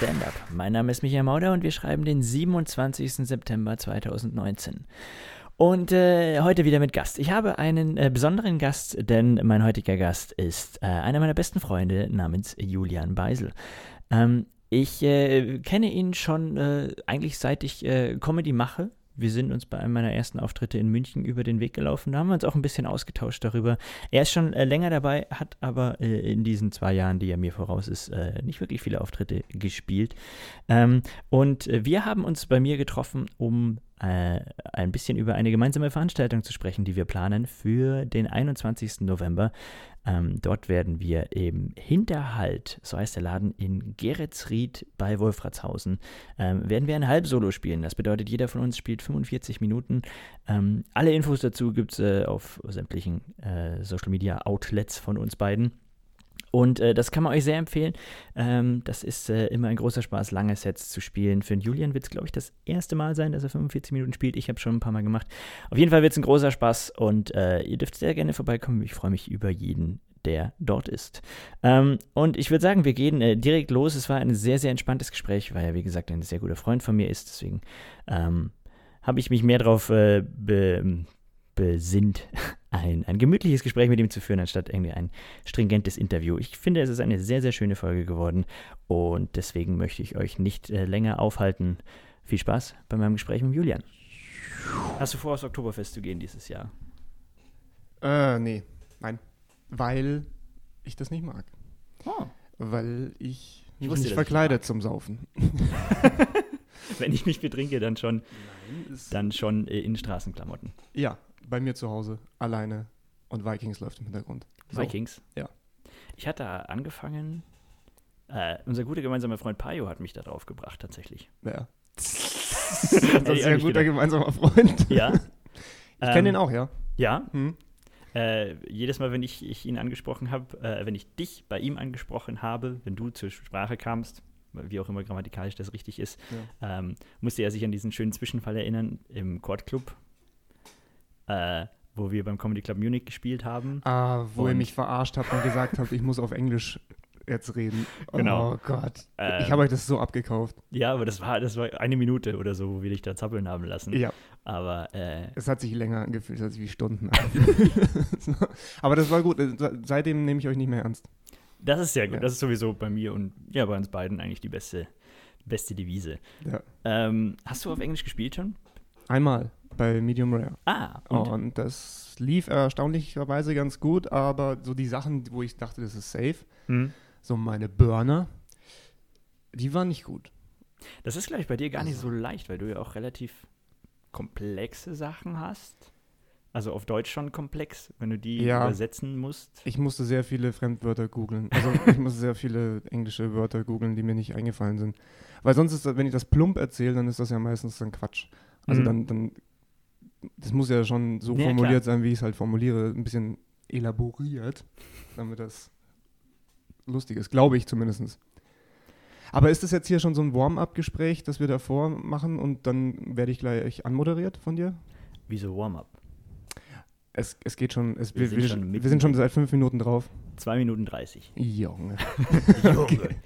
Stand-Up. Mein Name ist Michael Mauder und wir schreiben den 27. September 2019. Und äh, heute wieder mit Gast. Ich habe einen äh, besonderen Gast, denn mein heutiger Gast ist äh, einer meiner besten Freunde namens Julian Beisel. Ähm, ich äh, kenne ihn schon äh, eigentlich seit ich äh, Comedy mache wir sind uns bei einem meiner ersten Auftritte in München über den Weg gelaufen. Da haben wir uns auch ein bisschen ausgetauscht darüber. Er ist schon äh, länger dabei, hat aber äh, in diesen zwei Jahren, die er mir voraus ist, äh, nicht wirklich viele Auftritte gespielt. Ähm, und äh, wir haben uns bei mir getroffen, um äh, ein bisschen über eine gemeinsame Veranstaltung zu sprechen, die wir planen für den 21. November. Ähm, dort werden wir im Hinterhalt, so heißt der Laden, in Geretsried bei Wolfratshausen, ähm, werden wir ein Halbsolo spielen. Das bedeutet, jeder von uns spielt 45 Minuten. Ähm, alle Infos dazu gibt es äh, auf sämtlichen äh, Social Media Outlets von uns beiden. Und äh, das kann man euch sehr empfehlen. Ähm, das ist äh, immer ein großer Spaß, lange Sets zu spielen. Für den Julian wird es, glaube ich, das erste Mal sein, dass er 45 Minuten spielt. Ich habe schon ein paar Mal gemacht. Auf jeden Fall wird es ein großer Spaß und äh, ihr dürft sehr gerne vorbeikommen. Ich freue mich über jeden, der dort ist. Ähm, und ich würde sagen, wir gehen äh, direkt los. Es war ein sehr, sehr entspanntes Gespräch, weil er, wie gesagt, ein sehr guter Freund von mir ist. Deswegen ähm, habe ich mich mehr darauf äh, be besinnt, ein, ein gemütliches Gespräch mit ihm zu führen, anstatt irgendwie ein stringentes Interview. Ich finde, es ist eine sehr, sehr schöne Folge geworden und deswegen möchte ich euch nicht äh, länger aufhalten. Viel Spaß bei meinem Gespräch mit Julian. Hast du vor, aufs Oktoberfest zu gehen dieses Jahr? Äh, nee, nein. Weil ich das nicht mag. Oh. Weil ich Ich mich nicht verkleidet zum Saufen. Wenn ich mich betrinke, dann schon, Nein, dann schon äh, in Straßenklamotten. ja, bei mir zu Hause, alleine und Vikings läuft im Hintergrund. So. Vikings. Ja. Ich hatte angefangen, äh, unser guter gemeinsamer Freund Payo hat mich da drauf gebracht, tatsächlich. Ja. Das ist ein guter gedacht. gemeinsamer Freund. Ja. Ich kenne den auch, ja. Ja. Hm. Äh, jedes Mal, wenn ich, ich ihn angesprochen habe, äh, wenn ich dich bei ihm angesprochen habe, wenn du zur Sprache kamst, wie auch immer grammatikalisch das richtig ist, ähm, musste er sich an diesen schönen Zwischenfall erinnern im Chord Club, äh, wo wir beim Comedy Club Munich gespielt haben. Ah, wo ihr mich verarscht habt und gesagt habt, ich muss auf Englisch jetzt reden. Genau. Oh Gott. Ähm, ich habe euch das so abgekauft. Ja, aber das war, das war eine Minute oder so, wo wir dich da zappeln haben lassen. Ja, Aber äh, es hat sich länger angefühlt, als wie Stunden. Aber das war gut. Seitdem nehme ich euch nicht mehr ernst. das ist sehr gut. Ja. Das ist sowieso bei mir und ja, bei uns beiden eigentlich die beste, beste Devise. Ja. Ähm, hast du auf Englisch gespielt schon? Einmal bei Medium Rare. Ah, Und, und das lief erstaunlicherweise ganz gut, aber so die Sachen, wo ich dachte, das ist safe, Hm. so meine Burner, die waren nicht gut. Das ist, glaube ich, bei dir gar nicht Also- so leicht, weil du ja auch relativ komplexe Sachen hast. Also auf Deutsch schon komplex, wenn du die Ja. übersetzen musst. Ich musste sehr viele Fremdwörter googeln. Also ich musste sehr viele englische Wörter googeln, die mir nicht eingefallen sind. Weil sonst ist das, wenn ich das plump erzähle, dann ist das ja meistens dann Quatsch. Also Mhm. dann, dann, das muss ja schon so Ja, formuliert sein, wie ich es halt formuliere, ein bisschen elaboriert, damit das lustig ist, glaube ich zumindest. Aber ist das jetzt hier schon so ein Warm-up-Gespräch, das wir davor machen und dann werde ich gleich anmoderiert von dir? Wie so Warm-up. Es, es geht schon, es, Wir wir, sind wir, schon wir, sind schon seit fünf Minuten drauf. 2 Minuten 30. Junge. Junge.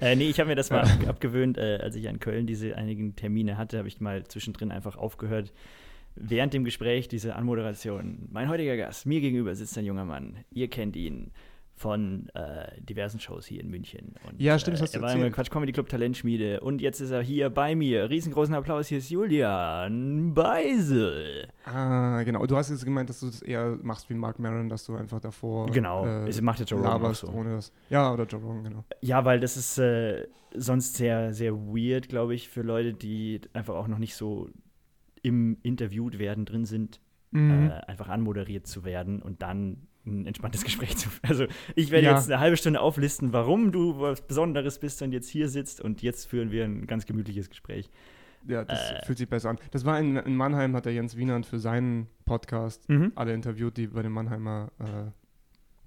äh, nee, ich habe mir das mal ab, abgewöhnt, äh, als ich in Köln diese einigen Termine hatte, habe ich mal zwischendrin einfach aufgehört. Während dem Gespräch diese Anmoderation. Mein heutiger Gast, mir gegenüber sitzt ein junger Mann. Ihr kennt ihn von äh, diversen Shows hier in München. Und, Ja, stimmt, äh, hast du Er war im. Quatsch Comedy Club Talentschmiede und jetzt ist er hier bei mir. Riesengroßen Applaus, hier ist Julian Beisel. Ah, genau. Du hast jetzt gemeint, dass du das eher machst wie Mark Maron, dass du einfach davor Genau, äh, es macht ja Joe Rogan so. ohne das. Ja, oder Joe Rogan, genau. Ja, weil das ist äh, sonst sehr, sehr weird, glaube ich, für Leute, die einfach auch noch nicht so im Interviewt werden drin sind, Mhm. äh, einfach anmoderiert zu werden und dann ein entspanntes Gespräch zu Also ich werde Ja. jetzt eine halbe Stunde auflisten, warum du was Besonderes bist und jetzt hier sitzt und jetzt führen wir ein ganz gemütliches Gespräch. Ja, das äh, fühlt sich besser an. Das war in, in Mannheim, hat der Jens Wienand für seinen Podcast Mhm. alle interviewt, die bei dem Mannheimer, äh,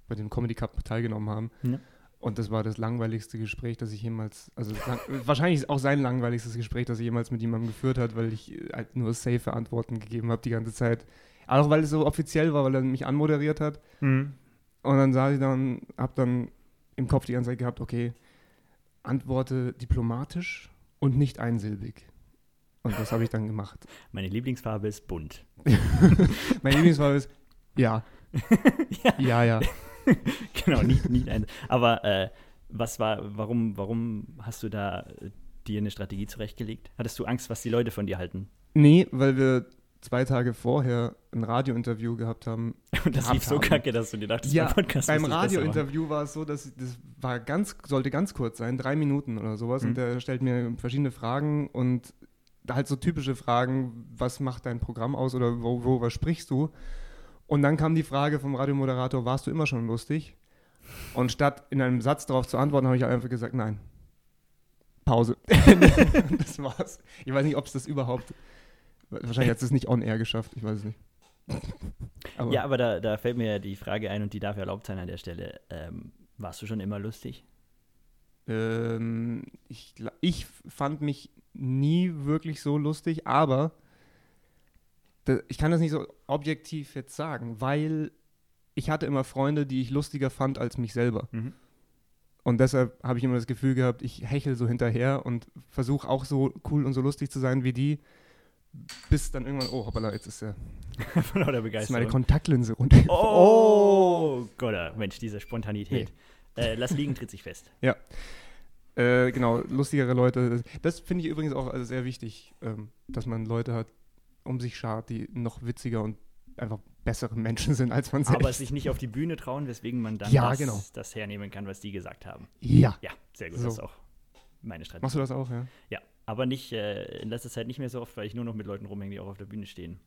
bei dem Comedy Cup teilgenommen haben. Ja. Und das war das langweiligste Gespräch, das ich jemals, also lang, wahrscheinlich auch sein langweiligstes Gespräch, das ich jemals mit jemandem geführt hat, weil ich äh, halt nur safe Antworten gegeben habe die ganze Zeit. Auch weil es so offiziell war, weil er mich anmoderiert hat. Mhm. Und dann saß ich dann, hab dann im Kopf die ganze Zeit gehabt, okay, antworte diplomatisch und nicht einsilbig. Und das habe ich dann gemacht. Meine Lieblingsfarbe ist bunt. Meine Lieblingsfarbe ist ja. ja. Ja, ja. genau, nicht, nicht ein. Aber äh, was war, warum, warum hast du da äh, dir eine Strategie zurechtgelegt? Hattest du Angst, was die Leute von dir halten? Nee, weil wir zwei Tage vorher ein Radiointerview gehabt haben. Und das lief so haben. kacke, dass du dir dachtest, Ja, beim Podcast Beim. Radiointerview war es so, dass das war ganz, sollte ganz kurz sein, drei Minuten oder sowas. Mhm. Und der stellt mir verschiedene Fragen und halt so typische Fragen, was macht dein Programm aus oder wo, worüber sprichst du? Und dann kam die Frage vom Radiomoderator, warst du immer schon lustig? Und statt in einem Satz darauf zu antworten, habe ich einfach gesagt, nein. Pause. das war's. Ich weiß nicht, ob es das überhaupt. Wahrscheinlich hat es nicht on air geschafft, ich weiß es nicht. Aber Ja, aber da, da fällt mir ja die Frage ein und die darf erlaubt sein an der Stelle. Ähm, warst du schon immer lustig? Ähm, ich, ich fand mich nie wirklich so lustig, aber ich kann das nicht so objektiv jetzt sagen, weil ich hatte immer Freunde, die ich lustiger fand als mich selber. Und deshalb habe ich immer das Gefühl gehabt, ich hechel so hinterher und versuche auch so cool und so lustig zu sein wie die, bis dann irgendwann, oh hoppala, jetzt ist, ja, Von lauter ist meine Begeisterung. Kontaktlinse runter. Oh, Gott, Mensch, diese Spontanität. Äh, lass liegen, tritt sich fest. Äh, genau, lustigere Leute. Das, das finde ich übrigens auch also sehr wichtig, ähm, dass man Leute hat um sich schart, die noch witziger und einfach bessere Menschen sind als man selbst. Aber sich nicht auf die Bühne trauen, weswegen man dann Ja, das, genau. das hernehmen kann, was die gesagt haben. ja. Ja, sehr gut, So. das ist auch meine Strategie. Machst du das auch, ja? Ja, aber nicht, äh, in letzter Zeit nicht mehr so oft, weil ich nur noch mit Leuten rumhänge, die auch auf der Bühne stehen.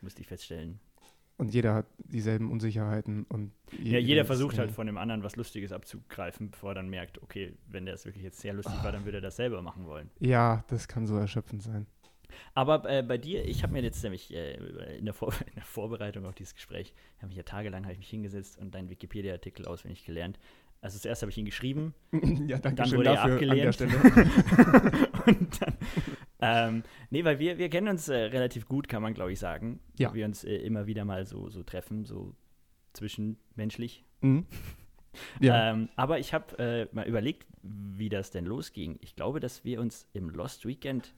Musste ich feststellen. Und jeder hat dieselben Unsicherheiten und Ja, jeder versucht halt von dem anderen was Lustiges abzugreifen, bevor er dann merkt, okay, wenn der es wirklich jetzt sehr lustig war, dann würde er das selber machen wollen. Ja, das kann so erschöpfend sein. Aber äh, bei dir, ich habe mir jetzt nämlich äh, in, der in der Vorbereitung auf dieses Gespräch, habe mich ja tagelang hab ich mich hingesetzt und deinen Wikipedia-Artikel auswendig gelernt. Also zuerst habe ich ihn geschrieben ja, danke Dann schön wurde er abgelehnt. an der Stelle. und dann, ähm, nee, weil wir, wir kennen uns äh, relativ gut, kann man glaube ich sagen. Ja. Wir uns äh, immer wieder mal so, so treffen, so zwischenmenschlich. Mhm. Ja. Ähm, aber ich habe äh, mal überlegt, wie das denn losging. Ich glaube, dass wir uns im Lost Weekend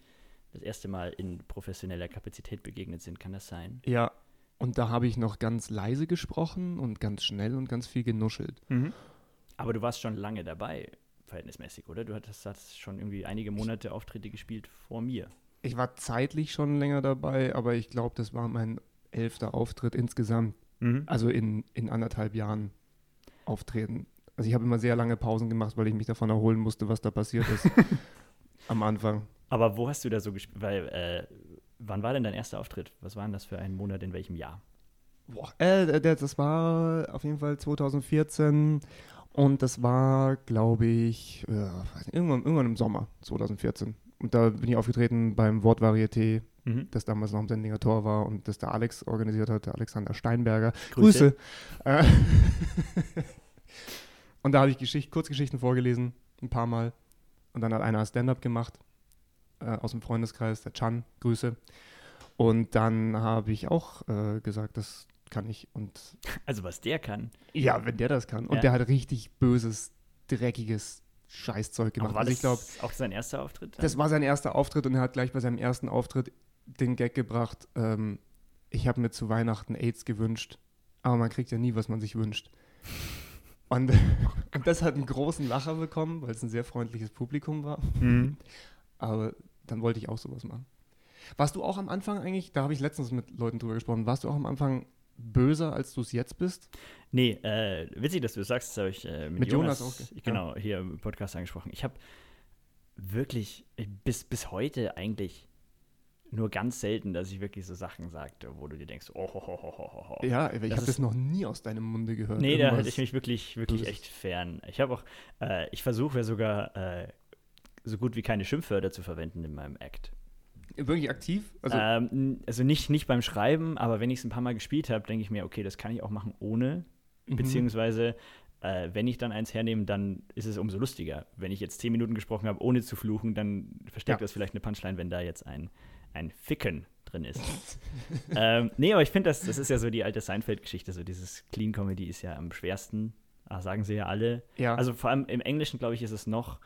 das erste Mal in professioneller Kapazität begegnet sind. Kann das sein? ja. Und da habe ich noch ganz leise gesprochen und ganz schnell und ganz viel genuschelt. Aber du warst schon lange dabei, verhältnismäßig, oder? Du hattest, hattest schon irgendwie einige Monate Auftritte gespielt vor mir. Ich war zeitlich schon länger dabei, aber ich glaube, das war mein elfter Auftritt insgesamt. Also in, in anderthalb Jahren auftreten. Also ich habe immer sehr lange Pausen gemacht, weil ich mich davon erholen musste, was da passiert ist am Anfang. Aber wo hast du da so gespielt? Weil, äh, wann war denn dein erster Auftritt? Was war denn das für ein Monat, in welchem Jahr? Boah. Äh, das war auf jeden Fall 2014 und das war, glaube ich, äh, weiß nicht, irgendwann, irgendwann im Sommer 2014. Und da bin ich aufgetreten beim Wortvarieté, das damals noch am Sendinger Tor war und das der Alex organisiert hat, der Alexander Steinberger. Grüße. Äh, und da habe ich Geschicht, Kurzgeschichten vorgelesen, ein paar Mal. Und dann hat einer Stand-up gemacht äh, aus dem Freundeskreis, der Chan, Grüße. Und dann habe ich auch äh, gesagt, das kann ich. Und Also, was der kann. ja, wenn der das kann. Und Ja. der hat richtig böses, dreckiges Scheißzeug gemacht. Aber war Also das ich glaube, auch sein erster Auftritt? das war sein erster Auftritt und er hat gleich bei seinem ersten Auftritt den Gag gebracht, ähm, ich habe mir zu Weihnachten AIDS gewünscht, aber man kriegt ja nie, was man sich wünscht. Und, und das hat einen großen Lacher bekommen, weil es ein sehr freundliches Publikum war. Mhm. Aber dann wollte ich auch sowas machen. Warst du auch am Anfang eigentlich, da habe ich letztens mit Leuten drüber gesprochen, warst du auch am Anfang böser, als du es jetzt bist? Nee, äh, witzig, dass du das sagst, das habe ich äh, mit, Mit Jonas Jonas, auch, ge- genau, hier im Podcast angesprochen. Ich habe wirklich äh, bis, bis heute eigentlich nur ganz selten, dass ich wirklich so Sachen sagte, wo du dir denkst, oh, ho, ho, ho, ho, ho. Ja, ich habe das noch nie aus deinem Munde gehört. Nee, da halte ich mich wirklich, wirklich echt fern. Ich habe auch, äh, ich versuche ja sogar äh, so gut wie keine Schimpfwörter zu verwenden in meinem Act. Wirklich aktiv? Also, ähm, also nicht, nicht beim Schreiben, aber wenn ich es ein paar Mal gespielt habe, denke ich mir, okay, das kann ich auch machen ohne. mhm. Beziehungsweise, äh, wenn ich dann eins hernehme, dann ist es umso lustiger. Wenn ich jetzt zehn Minuten gesprochen habe, ohne zu fluchen, dann versteckt Ja. das vielleicht eine Punchline, wenn da jetzt ein, ein Ficken drin ist. ähm, nee, aber ich finde, das, das ist ja so die alte Seinfeld-Geschichte. So dieses Clean Comedy ist ja am schwersten, ah, sagen sie ja alle. ja. Also vor allem im Englischen, glaube ich, ist es noch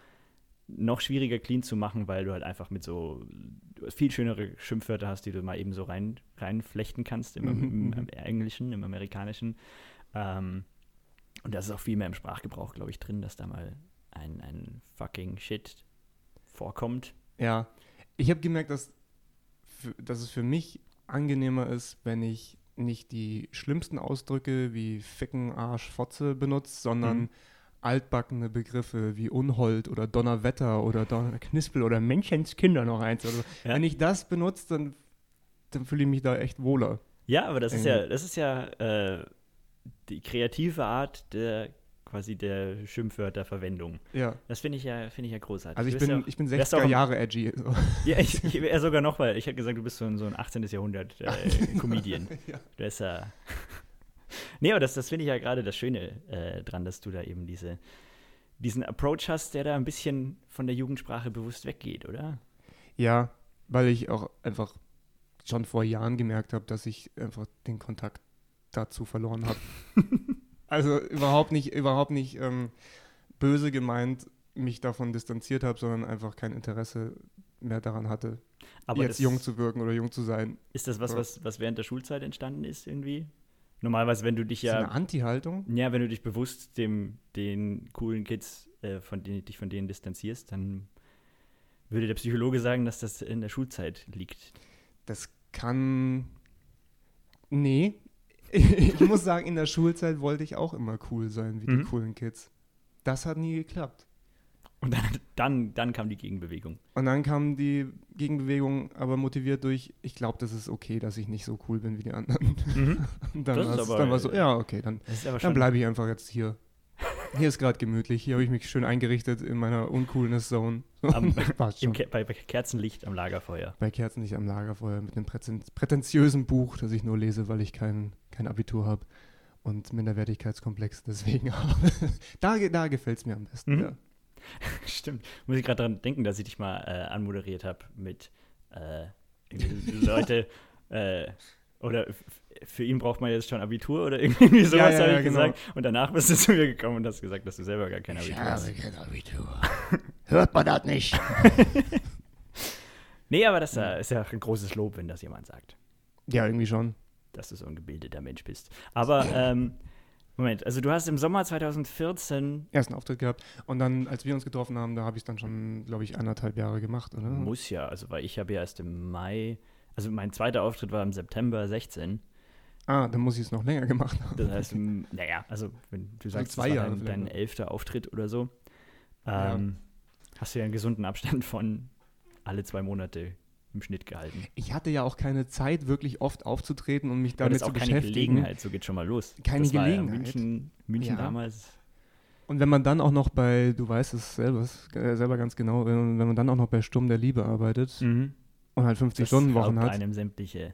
noch schwieriger clean zu machen, weil du halt einfach mit so viel schönere Schimpfwörter hast, die du mal eben so rein, reinflechten kannst im, Mhm, im, mhm. im Englischen, im Amerikanischen. Ähm, und das ist auch viel mehr im Sprachgebrauch, glaube ich, drin, dass da mal ein, ein fucking Shit vorkommt. Ja, ich habe gemerkt, dass, dass es für mich angenehmer ist, wenn ich nicht die schlimmsten Ausdrücke wie Ficken, Arsch, Fotze benutze, sondern Mhm. Altbackene Begriffe wie Unhold oder Donnerwetter oder Donnerknispel oder Menschenskinder noch eins. Also, Ja. Wenn ich das benutze, dann, dann fühle ich mich da echt wohler. Ja, aber das ist ja, Irgendwie. das ist ja äh, die kreative Art der quasi der Schimpfwörterverwendung. Ja, Das finde ich ja, finde ich ja großartig. also ich bin, ja auch, ich bin wärst auch 60er ein- Jahre edgy. So. ja, ich, ich wäre sogar noch, weil ich hätte gesagt, du bist so ein, so ein 18. Jahrhundert äh, Comedian. Ja. Du bist ja. Nee, aber das, das finde ich ja gerade das Schöne äh, dran, dass du da eben diese, diesen Approach hast, der da ein bisschen von der Jugendsprache bewusst weggeht, oder? Ja, weil ich auch einfach schon vor Jahren gemerkt habe, dass ich einfach den Kontakt dazu verloren habe. also überhaupt nicht, überhaupt nicht ähm, böse gemeint, mich davon distanziert habe, sondern einfach kein Interesse mehr daran hatte, Aber jetzt jung zu wirken oder jung zu sein. ist das was, was, was während der Schulzeit entstanden ist irgendwie? Normalerweise, wenn du dich Ist das ja eine Anti-Haltung? Ja, wenn du dich bewusst dem, den coolen Kids, äh, von denen, dich von denen distanzierst, dann würde der Psychologe sagen, dass das in der Schulzeit liegt. Das kann. Nee. Ich muss sagen, in der Schulzeit wollte ich auch immer cool sein wie Mhm. die coolen Kids. Das hat nie geklappt. Und dann, dann, dann kam die Gegenbewegung. Und dann kam die Gegenbewegung, aber motiviert durch, ich glaube, das ist okay, dass ich nicht so cool bin wie die anderen. Und dann, Das aber- dann war so, ja, okay, dann, dann bleibe ich einfach jetzt hier. Hier ist gerade gemütlich, hier habe ich mich schön eingerichtet in meiner Uncoolness-Zone. Ke bei, bei Kerzenlicht am Lagerfeuer. Bei Kerzenlicht am Lagerfeuer mit einem präten prätentiösen Buch, das ich nur lese, weil ich kein, kein Abitur habe und Minderwertigkeitskomplex deswegen habe. da da gefällt es mir am besten, Mhm. ja. Stimmt. Muss ich gerade daran denken, dass ich dich mal äh, anmoderiert habe mit äh, Leute, äh, oder für ihn braucht man jetzt schon Abitur oder irgendwie sowas, ja, habe ja, ich genau. gesagt. Und danach bist du zu mir gekommen und hast gesagt, dass du selber gar kein Abitur hast. kein Abitur. Hört man das nicht? Nee, aber das ist ja ein großes Lob, wenn das jemand sagt, Ja, irgendwie schon. dass du so ein gebildeter Mensch bist. Aber, ähm, Moment, also du hast im Sommer 2014, Ersten Auftritt gehabt. Und dann, als wir uns getroffen haben, da habe ich es dann schon, glaube ich, anderthalb Jahre gemacht, oder? muss ja, also weil ich habe ja erst im Mai, also mein zweiter Auftritt war im September 16. Ah, dann muss ich es noch länger gemacht haben. Das heißt, naja, also wenn du sagst, zwei das war Jahre dein, dein elfter Auftritt oder so, Ja. ähm, hast du ja einen gesunden Abstand von alle zwei Monate im Schnitt gehalten. Ich hatte ja auch keine Zeit, wirklich oft aufzutreten und mich damit zu keine beschäftigen. Gelegenheit, so geht schon mal los. Keine das war ja Gelegenheit. München, München Ja. damals. Und wenn man dann auch noch bei, du weißt es selber, äh, selber ganz genau, wenn, man dann auch noch bei Sturm der Liebe arbeitet Mhm. und halt 50 Das Stunden Wochen raubt hat, einem sämtliche,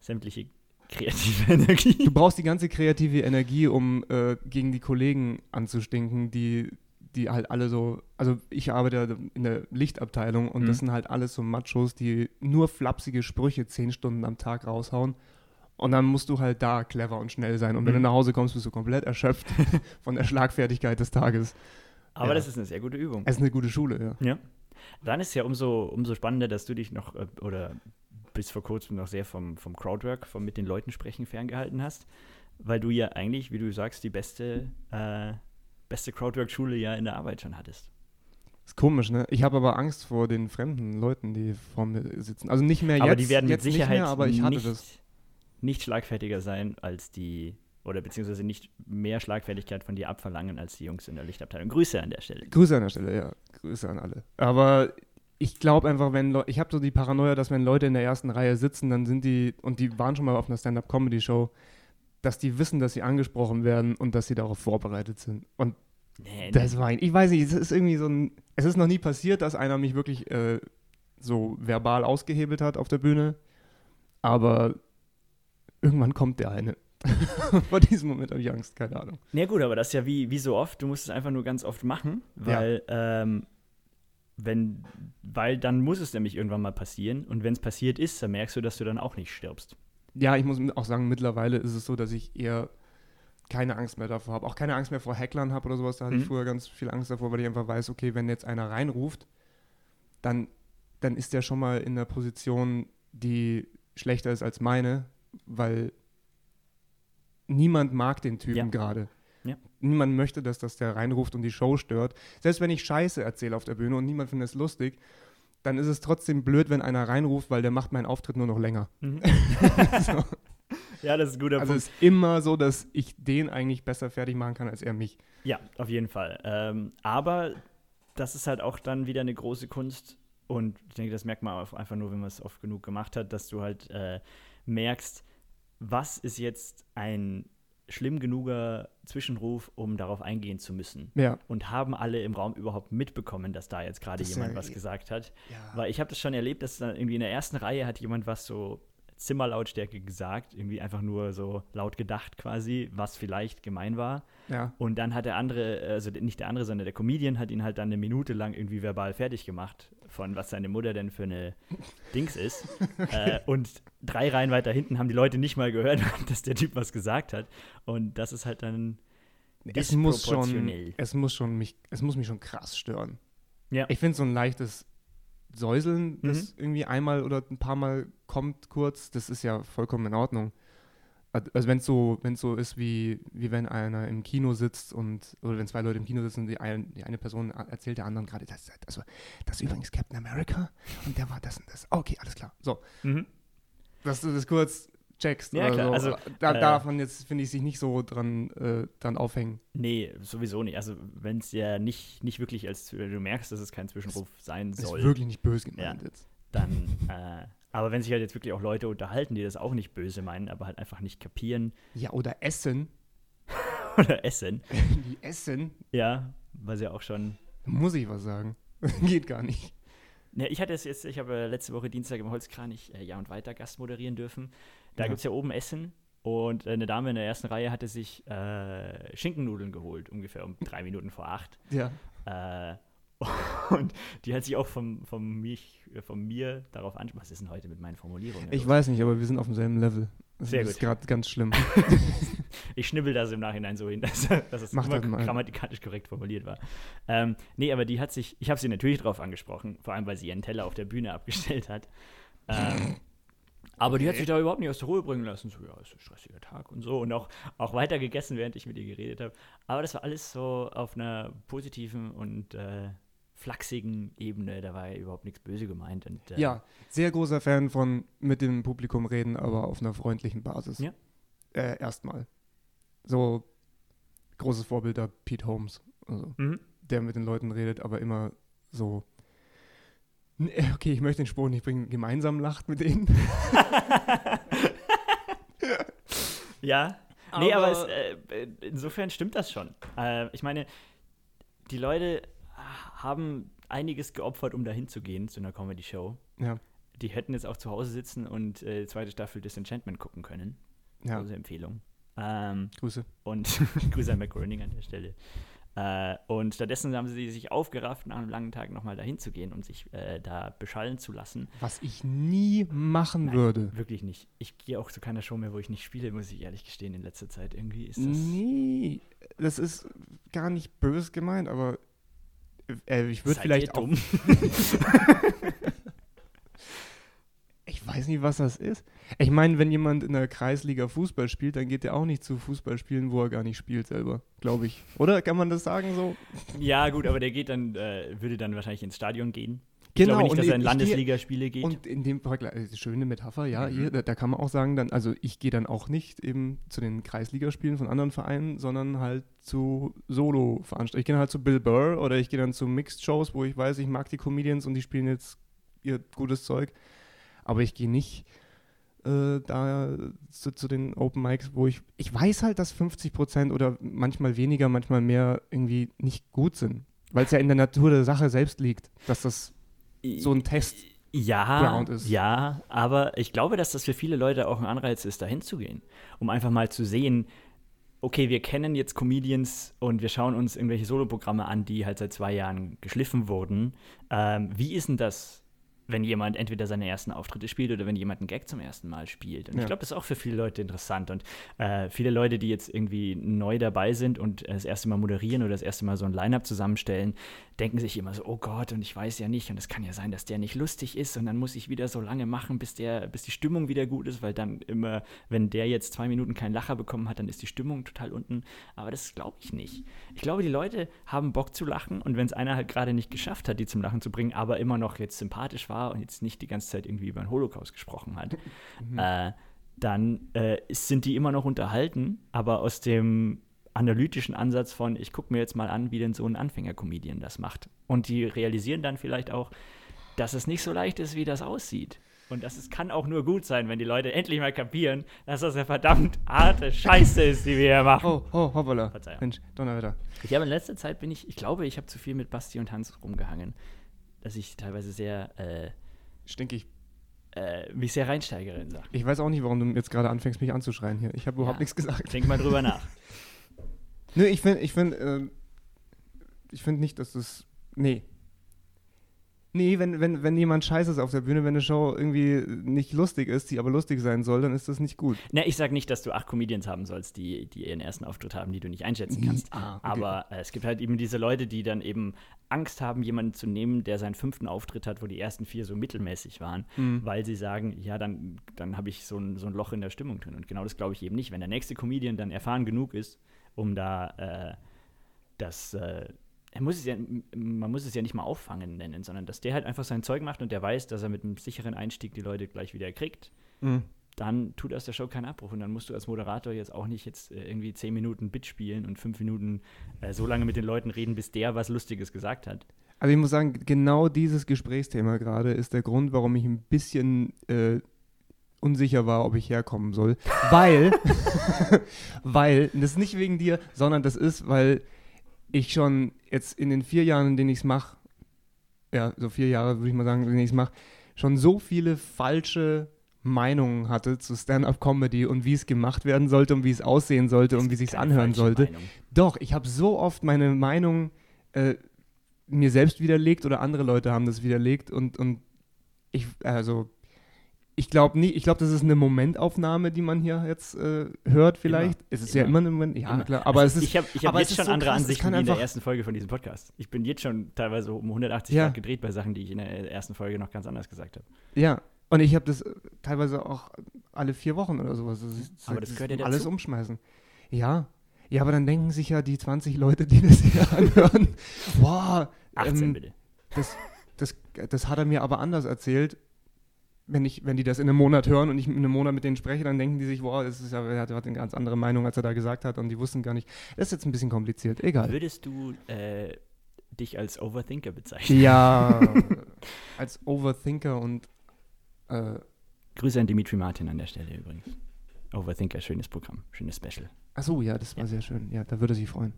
sämtliche kreative Energie. du brauchst die ganze kreative Energie, um äh, gegen die Kollegen anzustinken, die, die halt alle so, also ich arbeite in der Lichtabteilung und Mhm. das sind halt alles so Machos, die nur flapsige Sprüche zehn Stunden am Tag raushauen. Und dann musst du halt da clever und schnell sein. Und wenn Mhm. du nach Hause kommst, bist du komplett erschöpft von der Schlagfertigkeit des Tages. Aber Ja. das ist eine sehr gute Übung. Es ist eine gute Schule, ja. Ja. Dann ist es ja umso, umso spannender, dass du dich noch, äh, oder bis vor kurzem noch sehr vom, vom Crowdwork, vom mit den Leuten sprechen ferngehalten hast, weil du ja eigentlich, wie du sagst, die beste, äh, beste Crowdwork-Schule ja in der Arbeit schon hattest. Ist komisch, ne? Ich habe aber Angst vor den fremden Leuten, die vor mir sitzen. Also nicht mehr jetzt. aber die werden mit Sicherheit nicht mehr, aber ich hatte nicht, das. nicht schlagfertiger sein als die, oder beziehungsweise nicht mehr Schlagfertigkeit von dir abverlangen als die Jungs in der Lichtabteilung. Grüße an der Stelle. Grüße an der Stelle, ja. Grüße an alle. Aber ich glaube einfach, wenn Leute, ich habe so die Paranoia, dass wenn Leute in der ersten Reihe sitzen, dann sind die, und die waren schon mal auf einer Stand-Up-Comedy-Show, dass die wissen, dass sie angesprochen werden und dass sie darauf vorbereitet sind. Und Nee, das war ein, ich weiß nicht, es ist irgendwie so ein, es ist noch nie passiert, dass einer mich wirklich äh, so verbal ausgehebelt hat auf der Bühne, aber irgendwann kommt der eine. Vor diesem Moment habe ich Angst, keine Ahnung. Ja gut, aber das ist ja wie, wie so oft, du musst es einfach nur ganz oft machen, Ja. weil, ähm, wenn, weil dann muss es nämlich irgendwann mal passieren und wenn es passiert ist, dann merkst du, dass du dann auch nicht stirbst. Ja, ich muss auch sagen, mittlerweile ist es so, dass ich eher keine Angst mehr davor habe. Auch keine Angst mehr vor Hacklern habe oder sowas. Da hatte ich Mhm. früher ganz viel Angst davor, weil ich einfach weiß, okay, wenn jetzt einer reinruft, dann, dann ist der schon mal in einer Position, die schlechter ist als meine, weil niemand mag den Typen Ja. gerade. Ja. Niemand möchte, dass das der reinruft und die Show stört. Selbst wenn ich Scheiße erzähle auf der Bühne und niemand findet es lustig, dann ist es trotzdem blöd, wenn einer reinruft, weil der macht meinen Auftritt nur noch länger. So. Ja, das ist ein guter Also Punkt. es ist immer so, dass ich den eigentlich besser fertig machen kann als er mich. Ja, auf jeden Fall. Ähm, aber das ist halt auch dann wieder eine große Kunst. Und ich denke, das merkt man auch einfach nur, wenn man es oft genug gemacht hat, dass du halt äh, merkst, was ist jetzt ein schlimm genuger Zwischenruf, um darauf eingehen zu müssen. Ja. Und haben alle im Raum überhaupt mitbekommen, dass da jetzt gerade jemand ja- was gesagt hat? ja. Weil ich habe das schon erlebt, dass dann irgendwie in der ersten Reihe hat jemand was so Zimmerlautstärke gesagt, irgendwie einfach nur so laut gedacht quasi, was vielleicht gemein war. Ja. Und dann hat der andere, also nicht der andere, sondern der Comedian hat ihn halt dann eine Minute lang irgendwie verbal fertig gemacht, von was seine Mutter denn für eine Dings ist. äh, und drei Reihen weiter hinten haben die Leute nicht mal gehört, dass der Typ was gesagt hat. Und das ist halt dann. Es muss schon, es muss schon mich, es muss mich schon krass stören. Ja. Ich finde so ein leichtes Säuseln, Mhm. das irgendwie einmal oder ein paar Mal kommt kurz, das ist ja vollkommen in Ordnung. Also wenn es so, wenn's so ist, wie, wie wenn einer im Kino sitzt und, oder wenn zwei Leute im Kino sitzen und die, ein, die eine Person erzählt der anderen gerade, das, war- das ist übrigens Captain America und der war das und das. Okay, alles klar. So, Mhm. dass du das kurz checkst. Ja, klar, So. also, da äh, darf man jetzt, finde ich, sich nicht so dran, äh, dran aufhängen. Nee, sowieso nicht. Also, wenn es ja nicht, nicht wirklich als, du merkst, dass es kein Zwischenruf sein soll. ist wirklich nicht böse gemeint Ja. jetzt. dann, äh, aber wenn sich halt jetzt wirklich auch Leute unterhalten, die das auch nicht böse meinen, aber halt einfach nicht kapieren Ja, oder Essen. oder essen, Die Essen, ja, was ja auch schon. muss ich was sagen. Geht gar nicht. Ja, ich hatte es jetzt, ich habe letzte Woche Dienstag im Holzkranich äh, Ja und Weiter Gast moderieren dürfen. Da Ja. gibt es ja oben Essen und äh, eine Dame in der ersten Reihe hatte sich äh, Schinkennudeln geholt, ungefähr um drei Minuten vor acht. Ja. Äh, und die hat sich auch vom, vom, mich, äh, von mir darauf ansprechen. Was ist denn heute mit meinen Formulierungen? Ich los? weiß nicht, aber wir sind auf demselben Level. Das Sehr ist gerade ganz schlimm. Ich schnibbel das im Nachhinein so hin, dass, dass es Mach immer das grammatikalisch korrekt formuliert war. Ähm, nee, aber die hat sich, ich habe sie natürlich drauf angesprochen, vor allem weil sie ihren Teller auf der Bühne abgestellt hat. Ähm, aber die hat sich da überhaupt nicht aus der Ruhe bringen lassen. So, ja, ist ein stressiger Tag und so. Und auch, auch weiter gegessen, während ich mit ihr geredet habe. Aber das war alles so auf einer positiven und äh, flachsigen Ebene. Da war ja überhaupt nichts böse gemeint. Und, äh, Ja, sehr großer Fan von mit dem Publikum reden, aber auf einer freundlichen Basis. Ja. Äh, erstmal. So großes Vorbild da Pete Holmes. Also, Mhm. der mit den Leuten redet, aber immer so. Nee, Okay, ich möchte den Spruch nicht bringen, gemeinsam lacht mit denen. Ja, nee, aber es, Aber- äh, insofern stimmt das schon. Äh, ich meine, die Leute haben einiges geopfert, um dahin zu gehen zu einer Comedy-Show. Ja, Die hätten jetzt auch zu Hause sitzen und äh, zweite Staffel Disenchantment gucken können. ja, Große Empfehlung. Ähm, Grüße. und Grüße an Macaroni an der Stelle. Äh, und stattdessen haben sie sich aufgerafft, nach einem langen Tag nochmal dahin zu gehen und sich äh, da beschallen zu lassen. Was ich nie machen Nein. würde. Wirklich nicht. Ich gehe auch zu keiner Show mehr, wo ich nicht spiele, muss ich ehrlich gestehen, in letzter Zeit. Irgendwie ist das. Nee, das ist gar nicht böse gemeint, aber äh, ich würde vielleicht auch. Ich weiß nicht, was das ist. Ich meine, wenn jemand in der Kreisliga Fußball spielt, dann geht der auch nicht zu Fußball spielen, wo er gar nicht spielt selber, glaube ich. Oder kann man das sagen so? Ja, gut, aber der geht dann, äh, würde dann wahrscheinlich ins Stadion gehen. Ich Genau, glaube nicht, dass er in ich Landesligaspiele geht. Und in dem Fall, äh, schöne Metapher, ja, Mhm. hier, da, da kann man auch sagen, dann, also ich gehe dann auch nicht eben zu den Kreisligaspielen von anderen Vereinen, sondern halt zu Solo-Veranstaltungen. Ich gehe halt zu Bill Burr oder ich gehe dann zu Mixed-Shows, wo ich weiß, ich mag die Comedians und die spielen jetzt ihr gutes Zeug. Aber ich gehe nicht äh, da zu, zu den Open Mics, wo ich, ich weiß halt, dass 50 Prozent oder manchmal weniger, manchmal mehr irgendwie nicht gut sind. Weil es ja in der Natur der Sache selbst liegt, dass das so ein Test ja, ja, aber ich glaube, dass das für viele Leute auch ein Anreiz ist, dahin zu gehen, um einfach mal zu sehen, okay, wir kennen jetzt Comedians und wir schauen uns irgendwelche Soloprogramme an, die halt seit zwei Jahren geschliffen wurden. Ähm, wie ist denn das wenn jemand entweder seine ersten Auftritte spielt oder wenn jemand einen Gag zum ersten Mal spielt. Und Ja. ich glaube, das ist auch für viele Leute interessant. Und äh, viele Leute, die jetzt irgendwie neu dabei sind und das erste Mal moderieren oder das erste Mal so ein Line-Up zusammenstellen, denken sich immer so, oh Gott, und ich weiß ja nicht, und es kann ja sein, dass der nicht lustig ist und dann muss ich wieder so lange machen, bis der, bis die Stimmung wieder gut ist, weil dann immer, wenn der jetzt zwei Minuten keinen Lacher bekommen hat, dann ist die Stimmung total unten. Aber das glaube ich nicht. Ich glaube, die Leute haben Bock zu lachen und wenn es einer halt gerade nicht geschafft hat, die zum Lachen zu bringen, aber immer noch jetzt sympathisch war und jetzt nicht die ganze Zeit irgendwie über den Holocaust gesprochen hat, äh, dann äh, sind die immer noch unterhalten, aber aus dem analytischen Ansatz von, ich gucke mir jetzt mal an, wie denn so ein Anfänger-Comedian das macht. Und die realisieren dann vielleicht auch, dass es nicht so leicht ist, wie das aussieht. Und dass es kann auch nur gut sein, wenn die Leute endlich mal kapieren, dass das eine verdammt harte Scheiße ist, die wir hier machen. Oh, oh, hoppala. Verzeihung. Mensch, Donnerwetter. Ich habe in letzter Zeit bin ich, ich glaube, ich habe zu viel mit Basti und Hans rumgehangen, dass ich teilweise sehr, äh, Stinkig. äh, mich sehr reinsteigere in Sachen. Ich weiß auch nicht, warum du jetzt gerade anfängst, mich anzuschreien hier. Ich habe überhaupt Ja. nichts gesagt. Denk mal drüber nach. Nö, ich finde, ich finde, äh, ich finde nicht, dass das. Nee. Nee, wenn, wenn, wenn jemand scheiße ist auf der Bühne, wenn eine Show irgendwie nicht lustig ist, die aber lustig sein soll, dann ist das nicht gut. Na, ich sage nicht, dass du acht Comedians haben sollst, die, die ihren ersten Auftritt haben, die du nicht einschätzen kannst. Ah, okay. Aber äh, es gibt halt eben diese Leute, die dann eben Angst haben, jemanden zu nehmen, der seinen fünften Auftritt hat, wo die ersten vier so mittelmäßig waren, Mhm. weil sie sagen, ja, dann, dann habe ich so ein, so ein Loch in der Stimmung drin. Und genau das glaube ich eben nicht. Wenn der nächste Comedian dann erfahren genug ist, um da äh, das, äh, muss es ja, man muss es ja nicht mal auffangen nennen, sondern dass der halt einfach sein Zeug macht und der weiß, dass er mit einem sicheren Einstieg die Leute gleich wieder kriegt Mhm. dann tut aus der Show keinen Abbruch. Und dann musst du als Moderator jetzt auch nicht jetzt äh, irgendwie zehn Minuten Bit spielen und fünf Minuten äh, so lange mit den Leuten reden, bis der was Lustiges gesagt hat. Aber ich muss sagen, genau dieses Gesprächsthema gerade ist der Grund, warum ich ein bisschen äh, unsicher war, ob ich herkommen soll. Weil, weil, das ist nicht wegen dir, sondern das ist, weil ich schon jetzt in den vier Jahren, in denen ich es mache, ja, so vier Jahre würde ich mal sagen, in denen ich es mache, schon so viele falsche Meinungen hatte zu Stand-up-Comedy und wie es gemacht werden sollte und wie es aussehen sollte und wie es sich anhören sollte. Meinung. Doch, ich habe so oft meine Meinung äh, mir selbst widerlegt oder andere Leute haben das widerlegt und, und ich, also, ich glaube nie, ich glaube, das ist eine Momentaufnahme, die man hier jetzt äh, hört vielleicht. Immer. Es ist ja Immer. immer eine Moment, ja Immer. klar, aber Also es ist, ich habe hab jetzt schon so andere krass, Ansichten wie in der ersten Folge von diesem Podcast. Ich bin jetzt schon teilweise um 180 Ja. Grad gedreht bei Sachen, die ich in der ersten Folge noch ganz anders gesagt habe. ja. Und ich habe das äh, teilweise auch alle vier Wochen oder sowas. Das ist, Aber das gehört ja Alles dazu. umschmeißen. Ja. Ja, aber dann denken sich ja die 20 Leute, die das hier anhören, boah, 18 ähm, bitte. das, das, das hat er mir aber anders erzählt. Wenn, ich, wenn die das in einem Monat hören und ich in einem Monat mit denen spreche, dann denken die sich, wow, das ist ja, er hat, eine ganz andere Meinung, als er da gesagt hat und die wussten gar nicht. Das ist jetzt ein bisschen kompliziert. Egal. Würdest du äh, dich als Overthinker bezeichnen? Ja, als Overthinker und äh, Grüße an Dimitri Martin an der Stelle übrigens. Overthinker, schönes Programm, schönes Special. achso, ja, das war sehr schön. Ja, da würde sich freuen.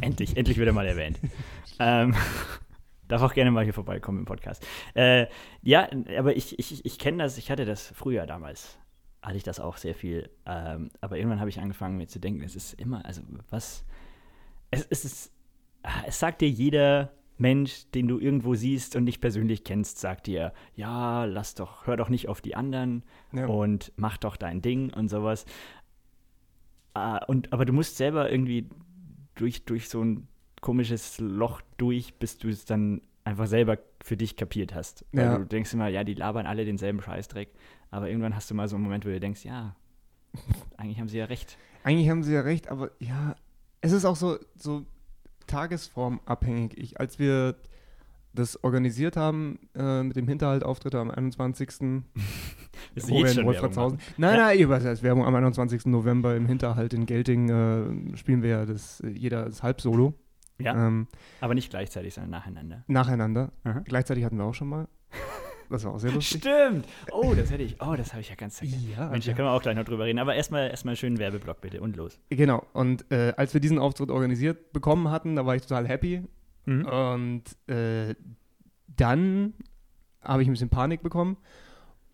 endlich, endlich wird er mal erwähnt. ähm, darf auch gerne mal hier vorbeikommen im Podcast. Äh, ja, aber ich, ich, ich kenne das, ich hatte das früher damals, hatte ich das auch sehr viel. Ähm, aber irgendwann habe ich angefangen mir zu denken, es ist immer, also was, es, es ist, ah, es sagt dir jeder Mensch, den du irgendwo siehst und nicht persönlich kennst, sagt dir, ja, lass doch, hör doch nicht auf die anderen Ja. und mach doch dein Ding und sowas. Ah, und, aber du musst selber irgendwie durch, durch so ein komisches Loch durch, bis du es dann einfach selber für dich kapiert hast. Weil Ja. du denkst immer, ja, die labern alle denselben Scheißdreck, aber irgendwann hast du mal so einen Moment, wo du denkst, ja, eigentlich haben sie ja recht. Eigentlich haben sie ja recht, aber ja, es ist auch so, so tagesformabhängig. Ich, als wir das organisiert haben äh, mit dem Hinterhaltauftritt am 21. Bist du wo wir in Wolfratshausen. Nein, Ja. nein, ihr- was heißt Werbung am 21. November im Hinterhalt in Gelting äh, spielen wir ja das, äh, jeder das Halbsolo. Ja, Ähm, aber nicht gleichzeitig, sondern nacheinander. nacheinander. Aha. Gleichzeitig hatten wir auch schon mal. Das war auch sehr lustig. Stimmt! Oh, das hätte ich, oh, das habe ich ja ganz vergessen. Ja, Mensch, da können wir auch gleich noch drüber reden. Aber erstmal erstmal einen schönen Werbeblock bitte und los. Genau. Und äh, als wir diesen Auftritt organisiert bekommen hatten, da war ich total happy. Mhm. Und äh, dann habe ich ein bisschen Panik bekommen.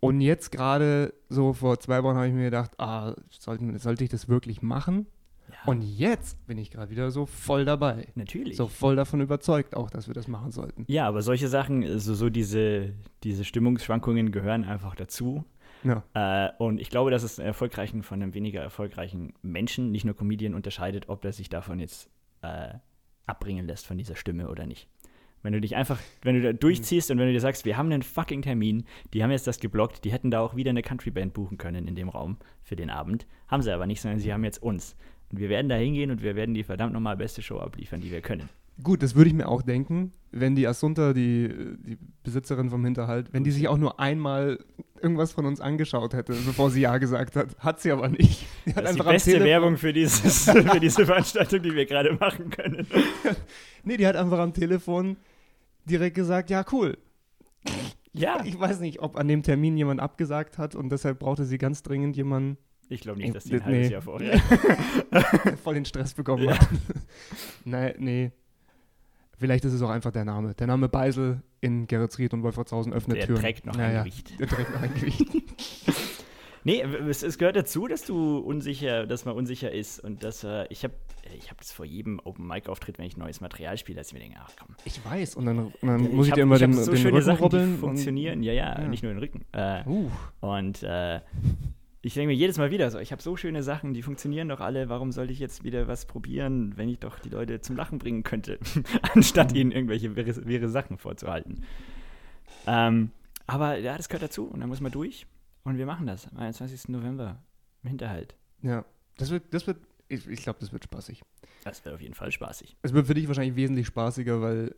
Und jetzt gerade so vor zwei Wochen habe ich mir gedacht, ah, sollte, sollte ich das wirklich machen? Und jetzt bin ich gerade wieder so voll dabei. Natürlich. So voll davon überzeugt auch, dass wir das machen sollten. Ja, aber solche Sachen, so, so diese, diese Stimmungsschwankungen gehören einfach dazu. Ja. Äh, und ich glaube, dass es einen erfolgreichen von einem weniger erfolgreichen Menschen, nicht nur Comedian, unterscheidet, ob er sich davon jetzt äh, abbringen lässt von dieser Stimme oder nicht. Wenn du dich einfach, wenn du da durchziehst und wenn du dir sagst, wir haben einen fucking Termin, die haben jetzt das geblockt, die hätten da auch wieder eine Countryband buchen können in dem Raum für den Abend. Haben sie aber nicht, sondern sie haben jetzt uns. Und wir werden da hingehen und wir werden die verdammt nochmal beste Show abliefern, die wir können. Gut, das würde ich mir auch denken, wenn die Asunta, die, die Besitzerin vom Hinterhalt, wenn die sich auch nur einmal irgendwas von uns angeschaut hätte, bevor sie Ja gesagt hat. Hat sie aber nicht. Die hat Das ist die beste Telefon- Werbung für, dieses, für diese Veranstaltung, die wir gerade machen können. Nee, die hat einfach am Telefon direkt gesagt, ja, cool. Ja, Ich weiß nicht, ob an dem Termin jemand abgesagt hat und deshalb brauchte sie ganz dringend jemanden, ich glaube nicht, dass die Nee. ein halbes Jahr vorher. voll den Stress bekommen Ja. hat. nee, nee. Vielleicht ist es auch einfach der Name. Der Name Beisel in Geretsried und Wolfratshausen öffnet Der Türen. trägt noch Naja, ein Gewicht. Der trägt noch ein Gewicht. Nee, es, es gehört dazu, dass du unsicher, dass man unsicher ist und dass äh, ich habe ich habe das vor jedem Open Mic Auftritt, wenn ich neues Material spiele, dass ich mir denke, ach komm, Ich weiß. Und dann, und dann muss ich hab- dir immer ich den, so den schöne Rücken Sachen, rubbeln. funktionieren, ja, ja, Ja. nicht nur den Rücken. Äh, Und, uh, Und äh, ich denke mir jedes Mal wieder so, ich habe so schöne Sachen, die funktionieren doch alle, warum sollte ich jetzt wieder was probieren, wenn ich doch die Leute zum Lachen bringen könnte, anstatt ihnen irgendwelche wirre, wirre Sachen vorzuhalten. Ähm, aber ja, das gehört dazu und da muss man durch und wir machen das am 21. November im Hinterhalt. ja. Das wird, das wird, ich, ich glaube, das wird spaßig. Das wird auf jeden Fall spaßig. Es wird für dich wahrscheinlich wesentlich spaßiger, weil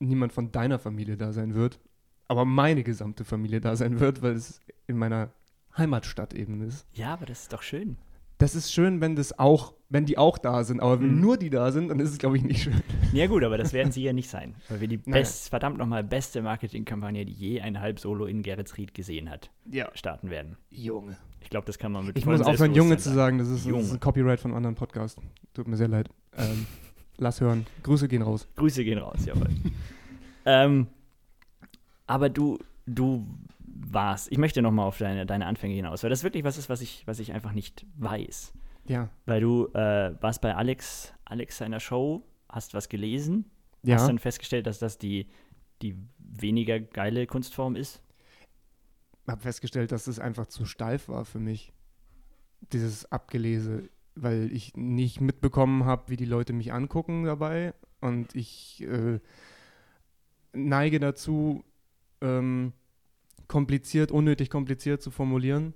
niemand von deiner Familie da sein wird, aber meine gesamte Familie da sein wird, weil es in meiner Heimatstadt eben ist. Ja, aber das ist doch schön. Das ist schön, wenn das auch, wenn die auch da sind, aber wenn Mhm. nur die da sind, dann ist es, glaube ich, nicht schön. Ja gut, aber das werden sie ja nicht sein, weil wir die best, verdammt nochmal beste Marketingkampagne, die je ein Halb-Solo in Geretsried gesehen hat, Ja. starten werden. Junge. Ich glaube, das kann man mit Ich muss aufhören, Junge zu sagen, das ist, das ist ein Copyright von anderen Podcast. Tut mir sehr leid. Ähm, lass hören. Grüße gehen raus. Grüße gehen raus, jawohl. ähm, aber du, du warst, ich möchte nochmal auf deine, deine Anfänge hinaus, weil das wirklich was ist, was ich, was ich einfach nicht weiß. Ja. Weil du äh, warst bei Alex, Alex seiner Show, hast was gelesen, hast Ja. dann festgestellt, dass das die, die weniger geile Kunstform ist. habe festgestellt, dass es einfach zu steif war für mich. Dieses Abgelese, weil ich nicht mitbekommen habe, wie die Leute mich angucken dabei. Und ich äh, neige dazu, ähm, kompliziert, unnötig kompliziert zu formulieren.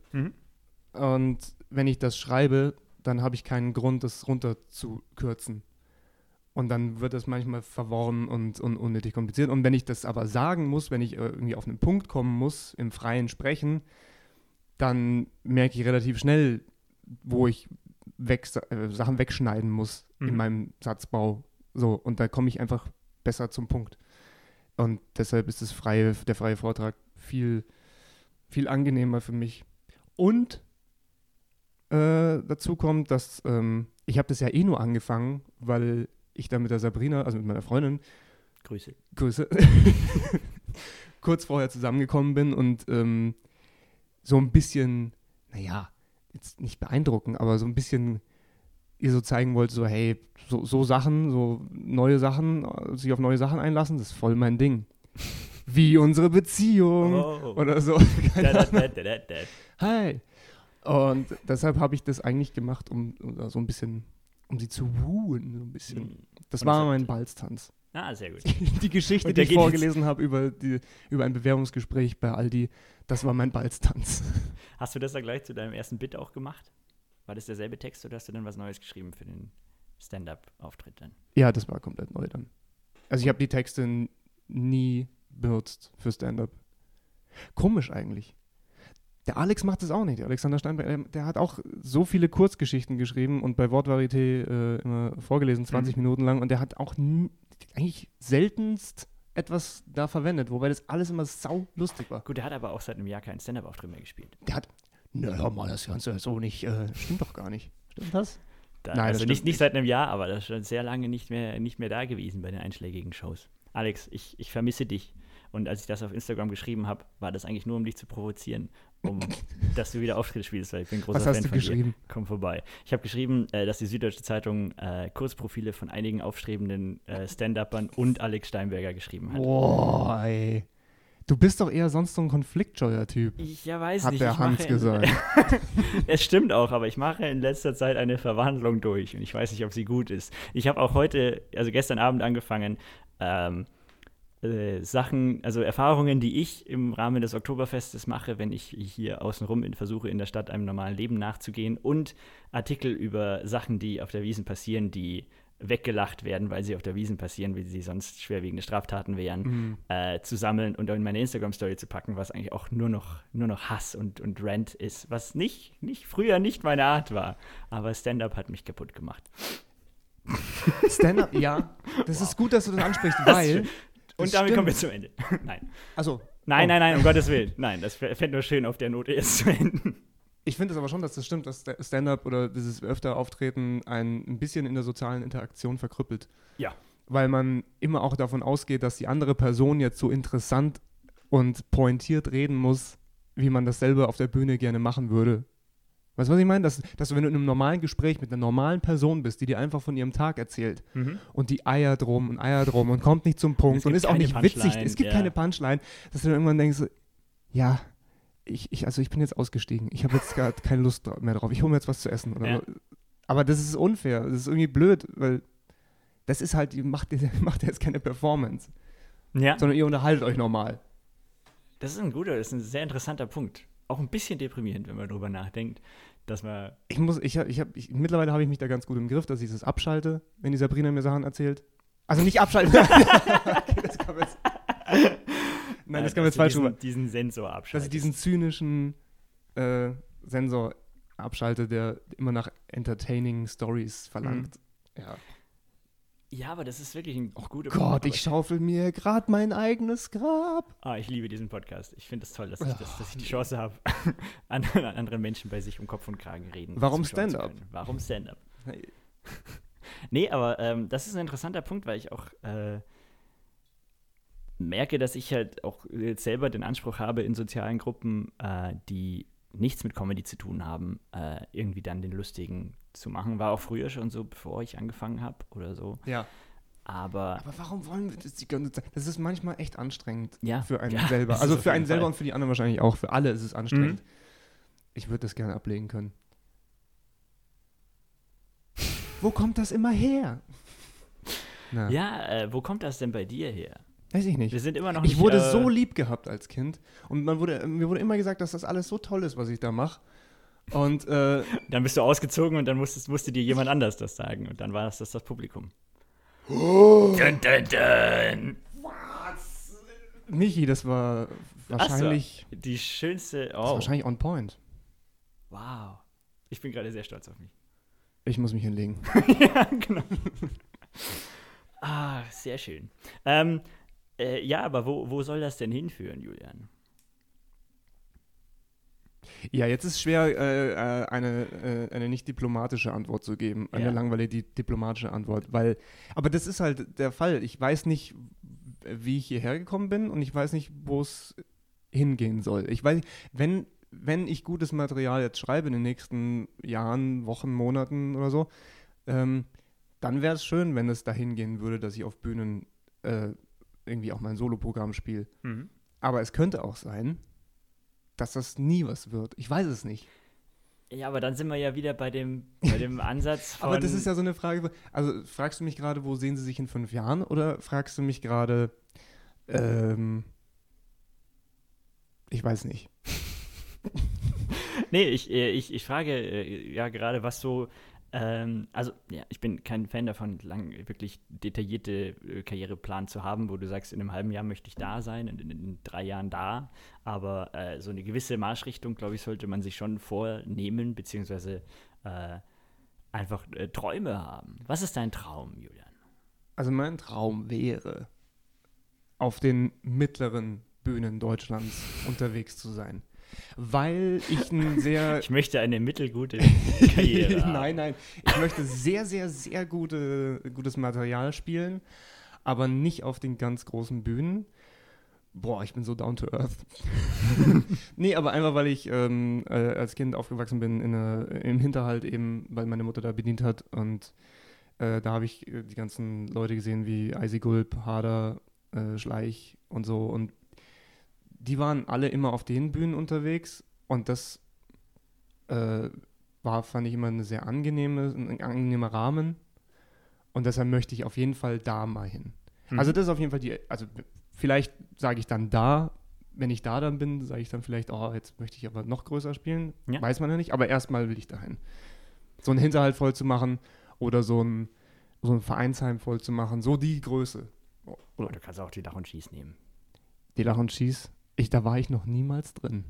Und wenn ich das schreibe, dann habe ich keinen Grund, das runterzukürzen. Und dann wird das manchmal verworren und, und unnötig kompliziert. Und wenn ich das aber sagen muss, wenn ich äh, irgendwie auf einen Punkt kommen muss, im freien Sprechen, dann merke ich relativ schnell, wo ich weg, äh, Sachen wegschneiden muss in Mhm. meinem Satzbau. So, und da komme ich einfach besser zum Punkt. Und deshalb ist das freie, der freie Vortrag viel, viel angenehmer für mich. Und äh, dazu kommt, dass ähm, ich habe das ja eh nur angefangen, weil ich da mit der Sabrina, also mit meiner Freundin, Grüße. Grüße, kurz vorher zusammengekommen bin und ähm, so ein bisschen, naja, jetzt nicht beeindrucken, aber so ein bisschen ihr so zeigen wollte, so hey, so, so Sachen, so neue Sachen, sich auf neue Sachen einlassen, das ist voll mein Ding. Wie unsere Beziehung Oh. oder so. Da, da, da. Hi. Und deshalb habe ich das eigentlich gemacht, um, um so ein bisschen, um sie zu wuhen, so ein bisschen. Hm. Das Und war mein Balztanz. Ah, sehr gut. Die Geschichte, die ich vorgelesen habe über, die, über ein Bewerbungsgespräch bei Aldi, das war mein Balztanz. Hast du das dann gleich zu deinem ersten Bit auch gemacht? War das derselbe Text oder hast du dann was Neues geschrieben für den Stand-up-Auftritt dann? Ja, das war komplett neu dann. Also ich habe die Texte nie benutzt für Stand-up. Komisch eigentlich. Der Alex macht das auch nicht. Der Alexander Steinberg, der, der hat auch so viele Kurzgeschichten geschrieben und bei Wortvarieté äh, immer vorgelesen, 20 Mhm. Minuten lang. Und der hat auch eigentlich seltenst etwas da verwendet, wobei das alles immer sau lustig war. Gut, der hat aber auch seit einem Jahr keinen Stand-up-Auftritt mehr gespielt. Der hat, na hör mal, das kannst du ja so nicht, äh, stimmt doch gar nicht. Stimmt das? Da, Nein, das also stimmt nicht, nicht nicht. seit einem Jahr, aber das ist schon sehr lange nicht mehr, nicht mehr da gewesen bei den einschlägigen Shows. Alex, ich, ich vermisse dich. Und als ich das auf Instagram geschrieben habe, war das eigentlich nur, um dich zu provozieren, um dass du wieder Auftritte spielst, weil ich bin ein großer Was hast Fan du von geschrieben? dir. Komm vorbei. Ich habe geschrieben, äh, dass die Süddeutsche Zeitung äh, Kurzprofile von einigen aufstrebenden äh, Stand-Uppern und Alex Steinberger geschrieben hat. Boah, ey. Du bist doch eher sonst so ein konfliktscheuer Typ. Ich ja, weiß Hat nicht. der ich Hans gesagt. es stimmt auch, aber ich mache in letzter Zeit eine Verwandlung durch und ich weiß nicht, ob sie gut ist. Ich habe auch heute, also gestern Abend angefangen, ähm, äh, Sachen, also Erfahrungen, die ich im Rahmen des Oktoberfestes mache, wenn ich hier außenrum in, versuche, in der Stadt einem normalen Leben nachzugehen und Artikel über Sachen, die auf der Wiesen passieren, die weggelacht werden, weil sie auf der Wiesen passieren, wie sie sonst schwerwiegende Straftaten wären, Mhm. äh, zu sammeln und in meine Instagram-Story zu packen, was eigentlich auch nur noch, nur noch Hass und, und Rant ist, was nicht, nicht, früher nicht meine Art war. Aber Stand-up hat mich kaputt gemacht. Stand-up, ja. Das ist gut, dass du das ansprichst, Das weil. ist Und damit kommen wir zum Ende. nein. Also, Nein, Oh. nein, nein, um Gottes Willen. Nein, das fände nur schön, auf der Note jetzt zu enden. ich finde es aber schon, dass das stimmt, dass Stand-up oder dieses öfter Auftreten ein, ein bisschen in der sozialen Interaktion verkrüppelt. Ja. Weil man immer auch davon ausgeht, dass die andere Person jetzt so interessant und pointiert reden muss, wie man das selber auf der Bühne gerne machen würde. Weißt du, was ich meine? Dass, dass du, wenn du in einem normalen Gespräch mit einer normalen Person bist, die dir einfach von ihrem Tag erzählt und die eiert rum und eiert rum und kommt nicht zum Punkt und ist auch nicht witzig, Punchline, es gibt ja. keine Punchline, dass du dann irgendwann denkst, ja, ich, ich, also ich bin jetzt ausgestiegen, ich habe jetzt gar keine Lust mehr drauf, ich hole mir jetzt was zu essen. Ja. Aber das ist unfair, das ist irgendwie blöd, weil das ist halt, ihr macht, macht jetzt keine Performance, Ja, sondern ihr unterhaltet euch normal. das ist ein guter, das ist ein sehr interessanter Punkt. Auch ein bisschen deprimierend, wenn man drüber nachdenkt, dass man Ich muss, ich habe, ich habe, ich, mittlerweile habe ich mich da ganz gut im Griff, dass ich das abschalte, wenn die Sabrina mir Sachen erzählt. Also nicht abschalten. okay, das kam jetzt. Nein, das äh, kam dass jetzt du falsch diesen, diesen Sensor Dass abschaltest. ich diesen zynischen äh, Sensor abschalte, der immer nach entertaining Stories verlangt. Ja. Ja, aber das ist wirklich ein Oh guter Gott, ich schaufel mir gerade mein eigenes Grab. Ah, ich liebe diesen Podcast. Ich finde es toll, dass ich, das, dass ich die Oh, Chance habe, an, an andere Menschen bei sich um Kopf und Kragen reden. Warum Stand-up? Warum Stand-up? Hey. Nee, aber ähm, das ist ein interessanter Punkt, weil ich auch äh, merke, dass ich halt auch selber den Anspruch habe, in sozialen Gruppen, äh, die nichts mit Comedy zu tun haben, äh, irgendwie dann den Lustigen zu machen. War auch früher schon so, bevor ich angefangen habe oder so. Ja. Aber Aber warum wollen wir das die ganze Zeit? Das ist manchmal echt anstrengend ja, für einen ja, selber. Also für einen selber Fall. und für die anderen wahrscheinlich auch. Für alle ist es anstrengend. Mhm. Ich würde das gerne ablegen können. Wo kommt das immer her? Na, Ja, äh, wo kommt das denn bei dir her? Weiß ich nicht. Wir sind immer noch Ich nicht, wurde äh, so lieb gehabt als Kind und man wurde, mir wurde immer gesagt, dass das alles so toll ist, was ich da mache. Und äh, Dann bist du ausgezogen und dann musstest, musste dir jemand anders das sagen. Und dann war das das, das Publikum. Oh. Dun, dun, dun. Michi, das war wahrscheinlich, Die schönste. das war Oh, wahrscheinlich on point. wow. Ich bin gerade sehr stolz auf mich. Ich muss mich hinlegen. ja, genau. ah, sehr schön. Ähm, äh, ja, aber wo, wo soll das denn hinführen, Julian? Ja, jetzt ist schwer, äh, äh, eine, äh, eine nicht diplomatische Antwort zu geben, eine Ja. langweilige di- diplomatische Antwort, weil, aber das ist halt der Fall. Ich weiß nicht, wie ich hierher gekommen bin und ich weiß nicht, wo es hingehen soll. Ich weiß, wenn, wenn ich gutes Material jetzt schreibe in den nächsten Jahren, Wochen, Monaten oder so, ähm, dann wäre es schön, wenn es dahin gehen würde, dass ich auf Bühnen äh, irgendwie auch mein Soloprogramm spiele. Aber es könnte auch sein, dass das nie was wird. Ich weiß es nicht. Ja, aber dann sind wir ja wieder bei dem, bei dem Ansatz von. Aber das ist ja so eine Frage. Also fragst du mich gerade, wo sehen Sie sich in fünf Jahren? Oder fragst du mich gerade, ähm, ich weiß nicht. Nee, ich, äh, ich, ich frage äh, ja gerade, was so. Ähm, also, ja, ich bin kein Fan davon, lang wirklich detaillierte äh, Karriereplan zu haben, wo du sagst, in einem halben Jahr möchte ich da sein, in, in, in drei Jahren da. Aber äh, so eine gewisse Marschrichtung, glaube ich, sollte man sich schon vornehmen, beziehungsweise äh, einfach äh, Träume haben. Was ist dein Traum, Julian? Also mein Traum wäre, auf den mittleren Bühnen Deutschlands unterwegs zu sein. Weil ich ein sehr Ich möchte eine mittelgute Karriere. nein, nein. Ich möchte sehr, sehr, sehr gute, gutes Material spielen, aber nicht auf den ganz großen Bühnen, Boah, ich bin so down to earth. nee, aber einfach, weil ich ähm, äh, als Kind aufgewachsen bin in einer, im Hinterhalt eben, weil meine Mutter da bedient hat. Und äh, da habe ich äh, die ganzen Leute gesehen wie Eisi Gulp, Hader, äh, Schleich und so. Und die waren alle immer auf den Bühnen unterwegs. Und das äh, war, fand ich immer eine sehr angenehme, ein angenehmer Rahmen. Und deshalb möchte ich auf jeden Fall da mal hin. Mhm. Also das ist auf jeden Fall die, also vielleicht sage ich dann da, wenn ich da dann bin, sage ich dann vielleicht, oh, jetzt möchte ich aber noch größer spielen. Ja. Weiß man ja nicht, aber erstmal will ich dahin. So einen Hinterhalt voll zu machen oder so ein, so ein Vereinsheim voll zu machen, so die Größe. Oder du kannst auch die Lach und Schieß nehmen. Die Lach und Schieß, ich, da war ich noch niemals drin.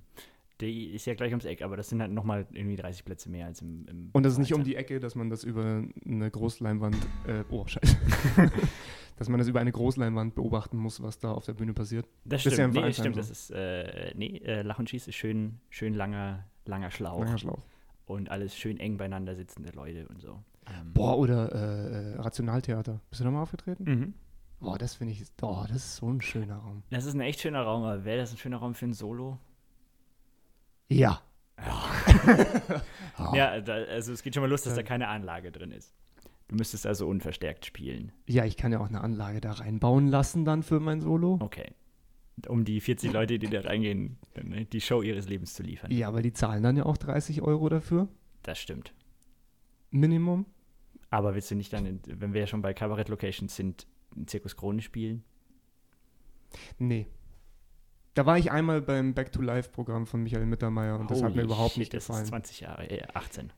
Die ist ja gleich ums Eck, aber das sind halt nochmal irgendwie 30 Plätze mehr als im. im Und das ist nicht um die Ecke, dass man das über eine Großleinwand, äh, oh, scheiße, dass man das über eine Großleinwand beobachten muss, was da auf der Bühne passiert. Das Das ist stimmt, ja im nee, stimmt. so. Das ist, äh, nee, äh, Lach und Schieß ist schön, schön langer, langer Schlauch. Langer Schlauch. Und alles schön eng beieinander sitzende Leute und so. Ähm, Boah, oder äh, äh, Rationaltheater. Bist du da mal aufgetreten? Mhm. Boah, das finde ich, oh, das ist so ein schöner Raum. Das ist ein echt schöner Raum, aber wäre das ein schöner Raum für ein Solo? Ja. Ja, da, also es geht schon mal los, dass da Ja. keine Anlage drin ist. Du müsstest also unverstärkt spielen. Ja, ich kann ja auch eine Anlage da reinbauen lassen dann für mein Solo. Okay. Um die 40 Leute, die da reingehen, ne, die Show ihres Lebens zu liefern. Ja, aber die zahlen dann ja auch 30 Euro dafür. Das stimmt. Minimum. Aber willst du nicht dann, wenn wir ja schon bei Kabarett Locations sind, in Zirkus Krone spielen? Nee. Da war ich einmal beim Back to Life Programm von Michael Mittermeier und das hat mir Holy überhaupt shit, nicht das gefallen. ist 20 Jahre, äh, 18,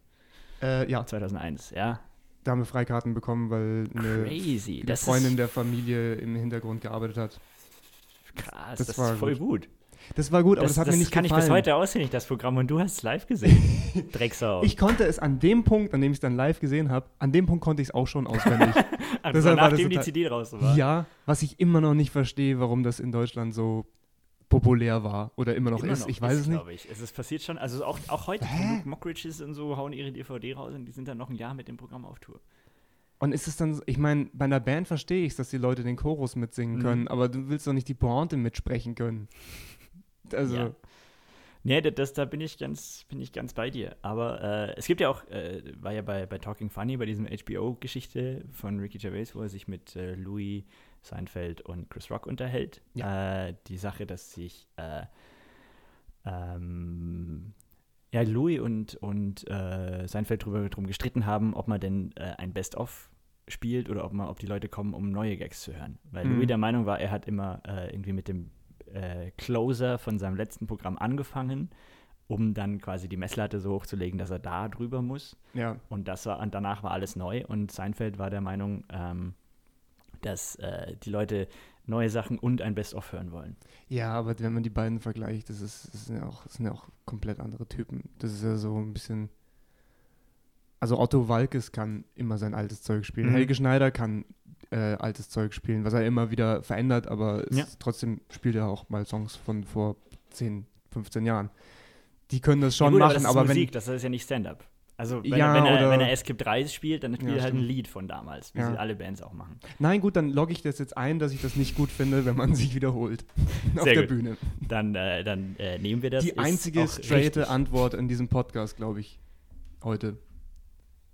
Äh, ja, 2001, ja. da haben wir Freikarten bekommen, weil eine, Crazy. eine Das Freundin der Familie im Hintergrund gearbeitet hat. krass, das das, war ist voll gut. gut. Das war gut, aber Das, das, hat das mir nicht kann gefallen. ich bis heute auswendig, das Programm, und du hast es live gesehen. Drecksau. Ich konnte es an dem Punkt, an dem ich es dann live gesehen habe, an dem Punkt konnte ich es auch schon auswendig. also deshalb war das nachdem die CD draußen war. ja, was ich immer noch nicht verstehe, warum das in Deutschland so populär war oder immer noch Immer ist. noch ich weiß es nicht. glaube ich. Es ist passiert schon, also auch, auch heute? Luke Mockridges und so hauen ihre DVD raus und die sind dann noch ein Jahr mit dem Programm auf Tour. Und ist es dann, so- ich meine, bei einer Band verstehe ich es, dass die Leute den Chorus mitsingen Mhm. können, aber du willst doch nicht die Pointe mitsprechen können. Also, Ja. Nee, das, da bin ich ganz, bin ich ganz bei dir. Aber äh, es gibt ja auch, äh, war ja bei, bei Talking Funny, bei diesem HBO-Geschichte von Ricky Gervais, wo er sich mit äh, Louis Seinfeld und Chris Rock unterhält. Äh, die Sache, dass sich äh, ähm, ja, Louis und, und äh, Seinfeld drüber drum gestritten haben, ob man denn ein Best-of spielt oder ob man, ob die Leute kommen, um neue Gags zu hören. Weil Mhm. Louis der Meinung war, er hat immer irgendwie mit dem äh, Closer von seinem letzten Programm angefangen, um dann quasi die Messlatte so hochzulegen, dass er da drüber muss. ja. Und das war, und danach war alles neu. Und Seinfeld war der Meinung, ähm, dass äh, die Leute neue Sachen und ein Best-of hören wollen. Ja, aber wenn man die beiden vergleicht, das, ist, das, sind ja auch, das sind ja auch komplett andere Typen. Das ist ja so ein bisschen. Also Otto Walkes kann immer sein altes Zeug spielen. Mhm. Helge Schneider kann äh, altes Zeug spielen, was er immer wieder verändert, aber es Ja. ist, trotzdem spielt er auch mal Songs von vor 10, 15 Jahren. Die können das schon ja, gut, machen, aber das ist aber wenn. Musik, das ist ja nicht Stand-up. Also wenn, Ja, er, wenn, er, wenn er Skip 3 spielt, dann spielt Ja, er halt ein stimmt. Lied von damals, wie Ja. sie alle Bands auch machen. Nein, gut, dann logge ich das jetzt ein, dass ich das nicht gut finde, wenn man sich wiederholt auf Sehr der gut. Bühne. Dann, äh, dann äh, nehmen wir das. Die einzige straighte. Antwort in diesem Podcast, glaube ich, heute.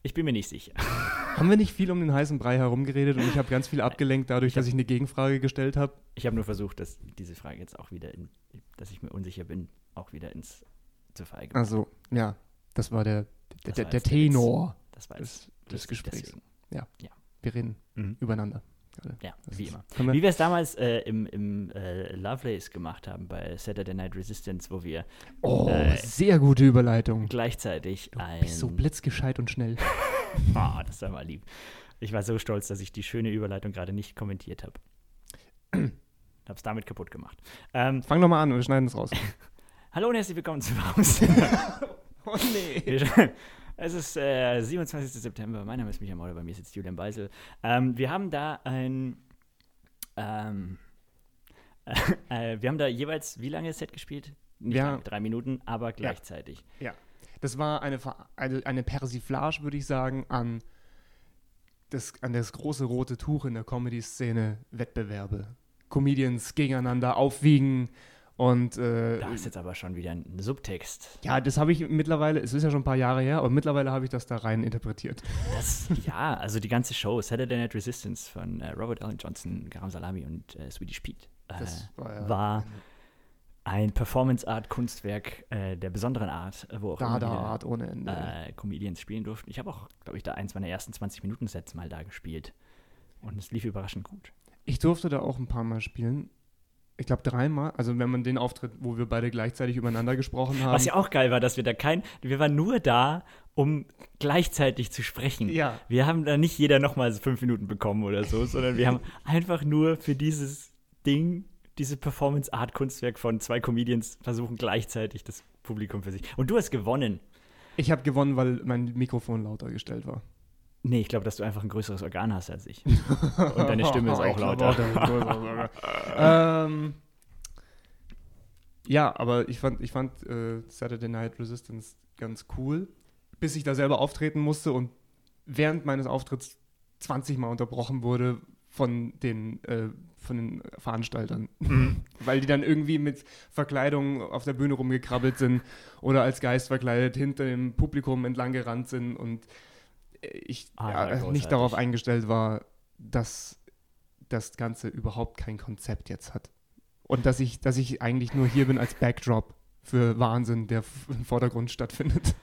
Ich bin mir nicht sicher. Haben wir nicht viel um den heißen Brei herumgeredet und ich habe ganz viel abgelenkt dadurch, hab- dass ich eine Gegenfrage gestellt habe? Ich habe nur versucht, dass diese Frage jetzt auch wieder, in, dass ich mir unsicher bin, auch wieder ins zu verallgemeinern. Also, ja, das war der, der, Das der, war der. Tenor Das des, des lustig Gesprächs. deswegen. Wir reden Mhm. übereinander. Ja, Das wie immer. Wir, Wie wir es damals äh, im, im äh, Lovelace gemacht haben bei Saturday Night Resistance, wo wir oh, äh, sehr gute Überleitung. gleichzeitig Du ein. bist so blitzgescheit und schnell. Ah, das war mal lieb. Ich war so stolz, dass ich die schöne Überleitung gerade nicht kommentiert habe. Hab's damit kaputt gemacht. Ähm, Fang doch mal an, wir schneiden es raus. hallo und herzlich willkommen zu Haus. oh nee. Wir- Es ist äh, 27. September. Mein Name ist Michael Mauder, bei mir sitzt Julian Beisel. Ähm, wir haben da ein. Ähm, äh, wir haben da jeweils wie lange Set gespielt? Nicht Ja. drei Minuten, aber gleichzeitig. Das war eine, eine, eine Persiflage, würde ich sagen, an das, an das große rote Tuch in der Comedy-Szene Wettbewerbe. Comedians gegeneinander aufwiegen. Und äh, Da ist jetzt aber schon wieder ein Subtext. ja, das habe ich mittlerweile, es ist ja schon ein paar Jahre her, aber mittlerweile habe ich das da rein interpretiert. Das, ja, also die ganze Show, Saturday Night Resistance von äh, Robert Allen Johnson, Garam Salami und äh, Swedish Pete, äh, Das war ja war ein Performance-Art-Kunstwerk äh, der besonderen Art, wo auch immer wieder, Dada-Art ohne Ende. äh, Comedians spielen durften. Ich habe auch, glaube ich, da eins meiner ersten 20-Minuten-Sets mal da gespielt. Und es lief überraschend gut. Ich durfte da auch ein paar Mal spielen. Ich glaube dreimal. Also wenn man den Auftritt, wo wir beide gleichzeitig übereinander gesprochen haben. Was ja auch geil war, dass wir da kein, wir waren nur da, um gleichzeitig zu sprechen. Ja. Wir haben da nicht jeder nochmal fünf Minuten bekommen oder so, sondern wir haben einfach nur für dieses Ding, diese Performance-Art-Kunstwerk von zwei Comedians versuchen gleichzeitig das Publikum für sich. Und du hast gewonnen. Ich habe gewonnen, weil mein Mikrofon lauter gestellt war. Nee, ich glaube, dass du einfach ein größeres Organ hast als ich. Und deine Stimme ist auch lauter. ähm, ja, aber ich fand, ich fand äh, Saturday Night Resistance ganz cool, bis ich da selber auftreten musste und während meines Auftritts 20 Mal unterbrochen wurde von den, äh, von den Veranstaltern. Weil die dann irgendwie mit Verkleidung auf der Bühne rumgekrabbelt sind oder als Geist verkleidet hinter dem Publikum entlang gerannt sind und ich Ah, ja, ja, nicht darauf eingestellt war, dass das Ganze überhaupt kein Konzept jetzt hat. Und dass ich, dass ich eigentlich nur hier bin als Backdrop für Wahnsinn, der im Vordergrund stattfindet.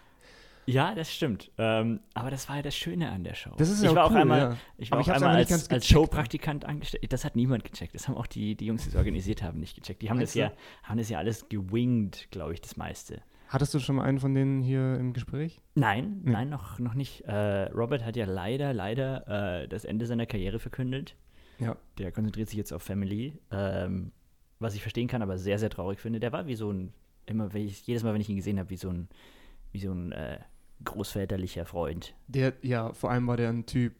Ja, das stimmt. Ähm, aber das war ja das Schöne an der Show. Das ist ich ja war auch auch cool, einmal, ja. ich war Aber auch ich einmal als, als gecheckt. Showpraktikant angestellt. Das hat niemand gecheckt. Das haben auch die, die Jungs, die es organisiert haben, nicht gecheckt. Die haben das ja, haben das ja alles gewinged, glaube ich, das meiste. Hattest du schon mal einen von denen hier im Gespräch? Nein, Nee. nein, noch, noch nicht. Äh, Robert hat ja leider, leider äh, das Ende seiner Karriere verkündet. Ja. Der konzentriert sich jetzt auf Family, ähm, was ich verstehen kann, aber sehr, sehr traurig finde. Der war wie so ein, immer, ich, jedes Mal, wenn ich ihn gesehen habe, wie so ein, wie so ein äh, großväterlicher Freund. Der, ja, vor allem war der ein Typ,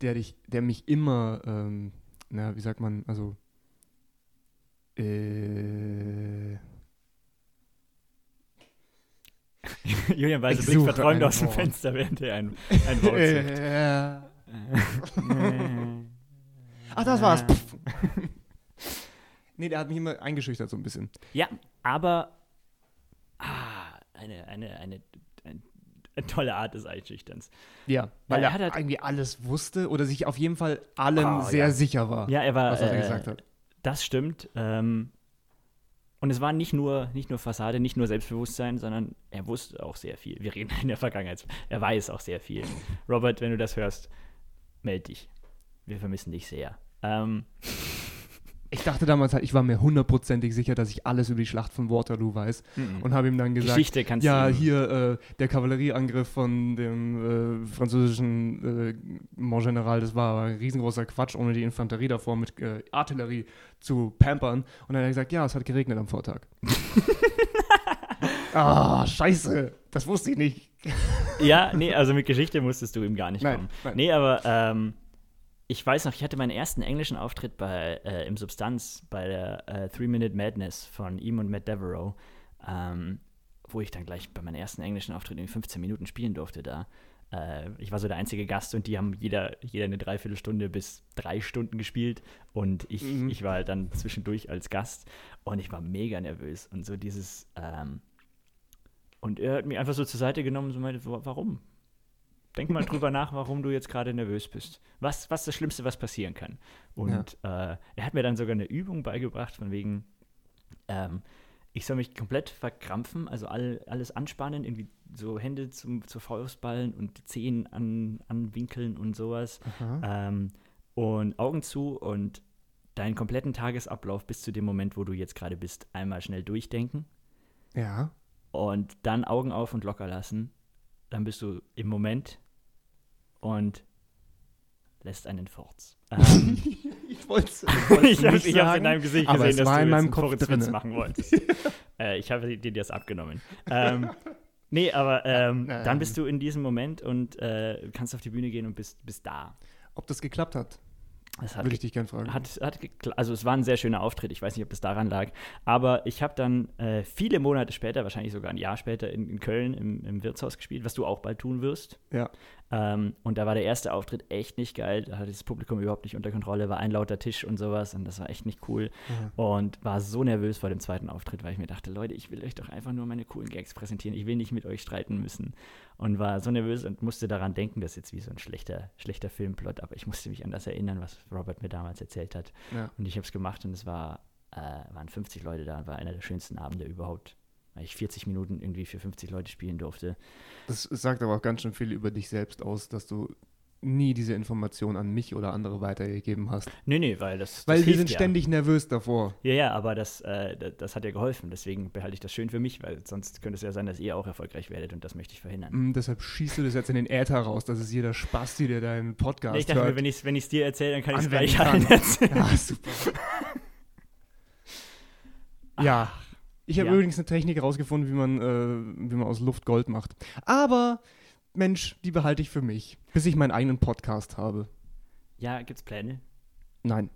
der dich, der mich immer, ähm, na, wie sagt man, also, äh, Julian blickt suche verträumt aus dem. Fenster, während er ein, ein Wort äh, ach, das war's. Nee, der hat mich immer eingeschüchtert so ein bisschen. Ja, aber ah, eine, eine, eine, eine, tolle Art des Einschüchterns. Ja, weil er er hat halt- irgendwie alles wusste oder sich auf jeden Fall allem Ah, sehr ja. sicher war, Ja, er war. was er äh, gesagt hat. Das stimmt. Ähm, und es war nicht nur, nicht nur Fassade, nicht nur Selbstbewusstsein, sondern er wusste auch sehr viel. Wir reden in der Vergangenheit. Er weiß auch sehr viel. Robert, wenn du das hörst, meld dich. Wir vermissen dich sehr. Ähm, Ich dachte damals halt, ich war mir hundertprozentig sicher, dass ich alles über die Schlacht von Waterloo weiß und habe ihm dann gesagt, Geschichte kannst ja, du. hier äh, der Kavallerieangriff von dem äh, französischen äh, Mont General, das war ein riesengroßer Quatsch, ohne die Infanterie davor mit äh, Artillerie zu pampern. Und dann hat er gesagt, ja, es hat geregnet am Vortag. Ah, scheiße, das wusste ich nicht. Ja, nee, also mit Geschichte musstest du ihm gar nicht Nein, kommen. nein. Nee, aber ähm, ich weiß noch, ich hatte meinen ersten englischen Auftritt bei, äh, im Substanz bei der äh, Three Minute Madness von ihm und Matt Devereaux, ähm, wo ich dann gleich bei meinem ersten englischen Auftritt in 15 Minuten spielen durfte da. Äh, ich war so der einzige Gast und die haben jeder, jeder eine Dreiviertelstunde bis drei Stunden gespielt und ich, Mhm. ich war dann zwischendurch als Gast und ich war mega nervös und so dieses ähm, und er hat mich einfach so zur Seite genommen und so meinte, "Wa- warum? Denk mal drüber nach, warum du jetzt gerade nervös bist. Was, was ist das Schlimmste, was passieren kann? Und äh, er hat mir dann sogar eine Übung beigebracht, von wegen, ähm, ich soll mich komplett verkrampfen, also all, alles anspannen, irgendwie so Hände zum, zur Faustballen und die Zehen an, anwinkeln und sowas. Ähm, und Augen zu und deinen kompletten Tagesablauf bis zu dem Moment, wo du jetzt gerade bist, einmal schnell durchdenken Ja. und dann Augen auf und locker lassen. Dann bist du im Moment und lässt einen Furz. Ähm, Ich wollte es ich habe ich hab's in deinem Gesicht gesehen, es dass du in meinem Kopf machen wolltest. äh, ich habe dir das abgenommen. Ähm, nee, aber Ähm. dann bist du in diesem Moment und äh, kannst auf die Bühne gehen und bist, bist da. Ob das geklappt hat? Das hat Würde ich dich gern fragen. hat, hat also es war ein sehr schöner Auftritt. Ich weiß nicht, ob das daran lag. Aber ich habe dann äh, viele Monate später, wahrscheinlich sogar ein Jahr später, in, in Köln im, im Wirtshaus gespielt, was du auch bald tun wirst. ja. Ähm, und da war der erste Auftritt echt nicht geil. Da hatte das Publikum überhaupt nicht unter Kontrolle, war ein lauter Tisch und sowas. Und das war echt nicht cool. Und war so nervös vor dem zweiten Auftritt, weil ich mir dachte, Leute, ich will euch doch einfach nur meine coolen Gags präsentieren. Ich will nicht mit euch streiten müssen. Und war so nervös und musste daran denken, das ist jetzt wie so ein schlechter, schlechter Filmplot, aber ich musste mich an das erinnern, was Robert mir damals erzählt hat. Ja. Und ich habe es gemacht und es war, äh, waren 50 Leute da und war einer der schönsten Abende überhaupt. Weil ich 40 Minuten irgendwie für 50 Leute spielen durfte. Das sagt aber auch ganz schön viel über dich selbst aus, dass du nie diese Information an mich oder andere weitergegeben hast. Nee, nee, weil das. das Weil wir sind ja. ständig nervös davor. Ja, ja, aber das, äh, das, das hat ja geholfen. Deswegen behalte ich das schön für mich, weil sonst könnte es ja sein, dass ihr auch erfolgreich werdet und das möchte ich verhindern. Mm, deshalb schießt du das jetzt in den Äther raus, dass es jeder Spasti, der deinen Podcast ich dachte hört. mir, wenn ich es wenn ich's dir erzähle, dann kann ich es gleich allen erzählen. ja, super. ja. Ich habe Ja. übrigens eine Technik herausgefunden, wie man, äh, wie man aus Luft Gold macht. Aber, Mensch, die behalte ich für mich, bis ich meinen eigenen Podcast habe. Ja, gibt's Pläne? Nein.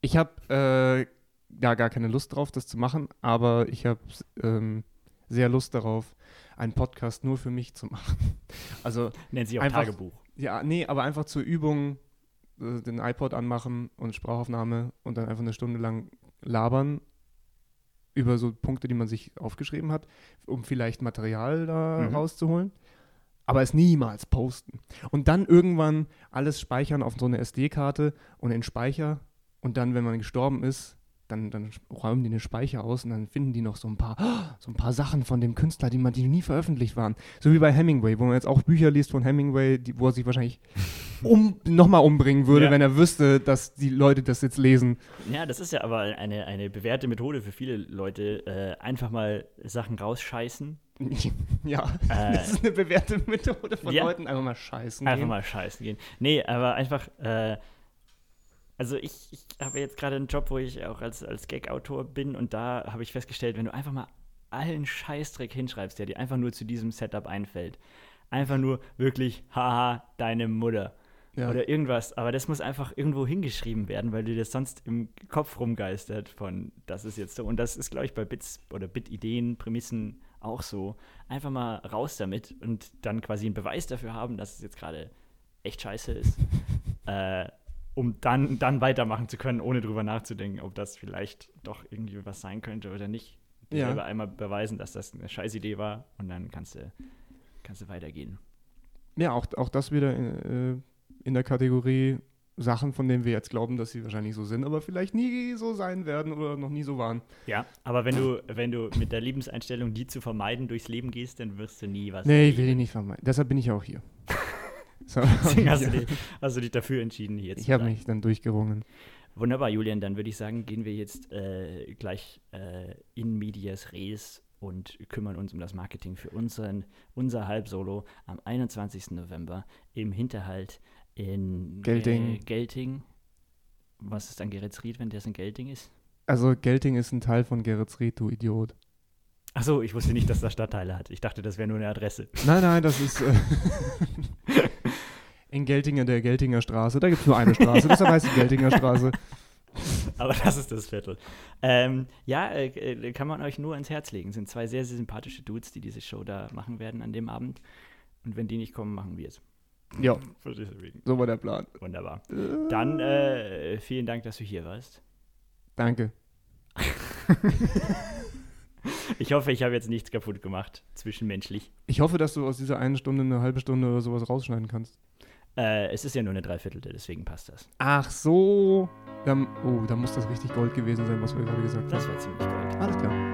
Ich habe äh, da gar keine Lust drauf, das zu machen, aber ich habe ähm, sehr Lust darauf, einen Podcast nur für mich zu machen. Also, Nennt sich auch Einfach- Tagebuch. ja, nee, aber einfach zur Übung äh, den iPod anmachen und Sprachaufnahme und dann einfach eine Stunde lang labern über so Punkte, die man sich aufgeschrieben hat, um vielleicht Material da Mhm. rauszuholen. Aber es niemals posten. Und dann irgendwann alles speichern auf so eine SD-Karte und in Speicher. Und dann, wenn man gestorben ist, dann, dann räumen die den Speicher aus und dann finden die noch so ein paar, so ein paar Sachen von dem Künstler, die, man, die nie veröffentlicht waren. So wie bei Hemingway, wo man jetzt auch Bücher liest von Hemingway, die, wo er sich wahrscheinlich um, nochmal umbringen würde, Ja. wenn er wüsste, dass die Leute das jetzt lesen. Ja, das ist ja aber eine, eine bewährte Methode für viele Leute. Äh, einfach mal Sachen rausscheißen. ja, Äh, das ist eine bewährte Methode von ja. Leuten, einfach mal scheißen Einfach gehen. mal scheißen gehen. Nee, aber einfach, äh, also ich, ich habe jetzt gerade einen Job, wo ich auch als, als Gag-Autor bin und da habe ich festgestellt, wenn du einfach mal allen Scheißdreck hinschreibst, der dir einfach nur zu diesem Setup einfällt, einfach nur wirklich, haha, deine Mutter Ja. oder irgendwas, aber das muss einfach irgendwo hingeschrieben werden, weil dir das sonst im Kopf rumgeistert von, das ist jetzt so und das ist, glaube ich, bei Bits oder Bit-Ideen, Prämissen auch so. Einfach mal raus damit und dann quasi einen Beweis dafür haben, dass es jetzt gerade echt scheiße ist, äh, um dann, dann weitermachen zu können, ohne drüber nachzudenken, ob das vielleicht doch irgendwie was sein könnte oder nicht. Dir Ja. selber einmal beweisen, dass das eine scheiß Idee war und dann kannst du, kannst du weitergehen. Ja, auch, auch das wieder in, äh, in der Kategorie Sachen, von denen wir jetzt glauben, dass sie wahrscheinlich so sind, aber vielleicht nie so sein werden oder noch nie so waren. Ja, aber wenn du, wenn du mit der Lebenseinstellung, die zu vermeiden, durchs Leben gehst, dann wirst du nie was. Nee, ich will die nicht vermeiden. Deshalb bin ich auch hier. So, Deswegen hast, du ja. dich, hast du dich dafür entschieden, hier ich zu habe sein. mich dann durchgerungen. Wunderbar, Julian, dann würde ich sagen, gehen wir jetzt äh, gleich äh, in medias res und kümmern uns um das Marketing für unseren, unser Halbsolo am 21. November im Hinterhalt in Gelting. Äh, Gelting. Was ist dann Geretsried, wenn das in Gelting ist? Also Gelting ist ein Teil von Geretsried, du Idiot. Achso, ich wusste nicht, dass das Stadtteile hat. Ich dachte, das wäre nur eine Adresse. Nein, nein, das ist äh, in Geltingen der Geltinger Straße. Da gibt es nur eine Straße, deshalb heißt sie Geltinger Straße. Aber das ist das Viertel. Ähm, ja, äh, äh, kann man euch nur ans Herz legen. Sind zwei sehr, sehr sympathische Dudes, die diese Show da machen werden an dem Abend. Und wenn die nicht kommen, machen wir es. Ja, so war der Plan. Wunderbar. Dann äh, vielen Dank, dass du hier warst. Danke. Ich hoffe, ich habe jetzt nichts kaputt gemacht, zwischenmenschlich. Ich hoffe, dass du aus dieser einen Stunde eine halbe Stunde oder sowas rausschneiden kannst. Äh, es ist ja nur eine Dreiviertelte, deswegen passt das. Ach so. Dann, oh, da muss das richtig Gold gewesen sein, was wir gerade gesagt haben. Das war ziemlich gold. Alles klar.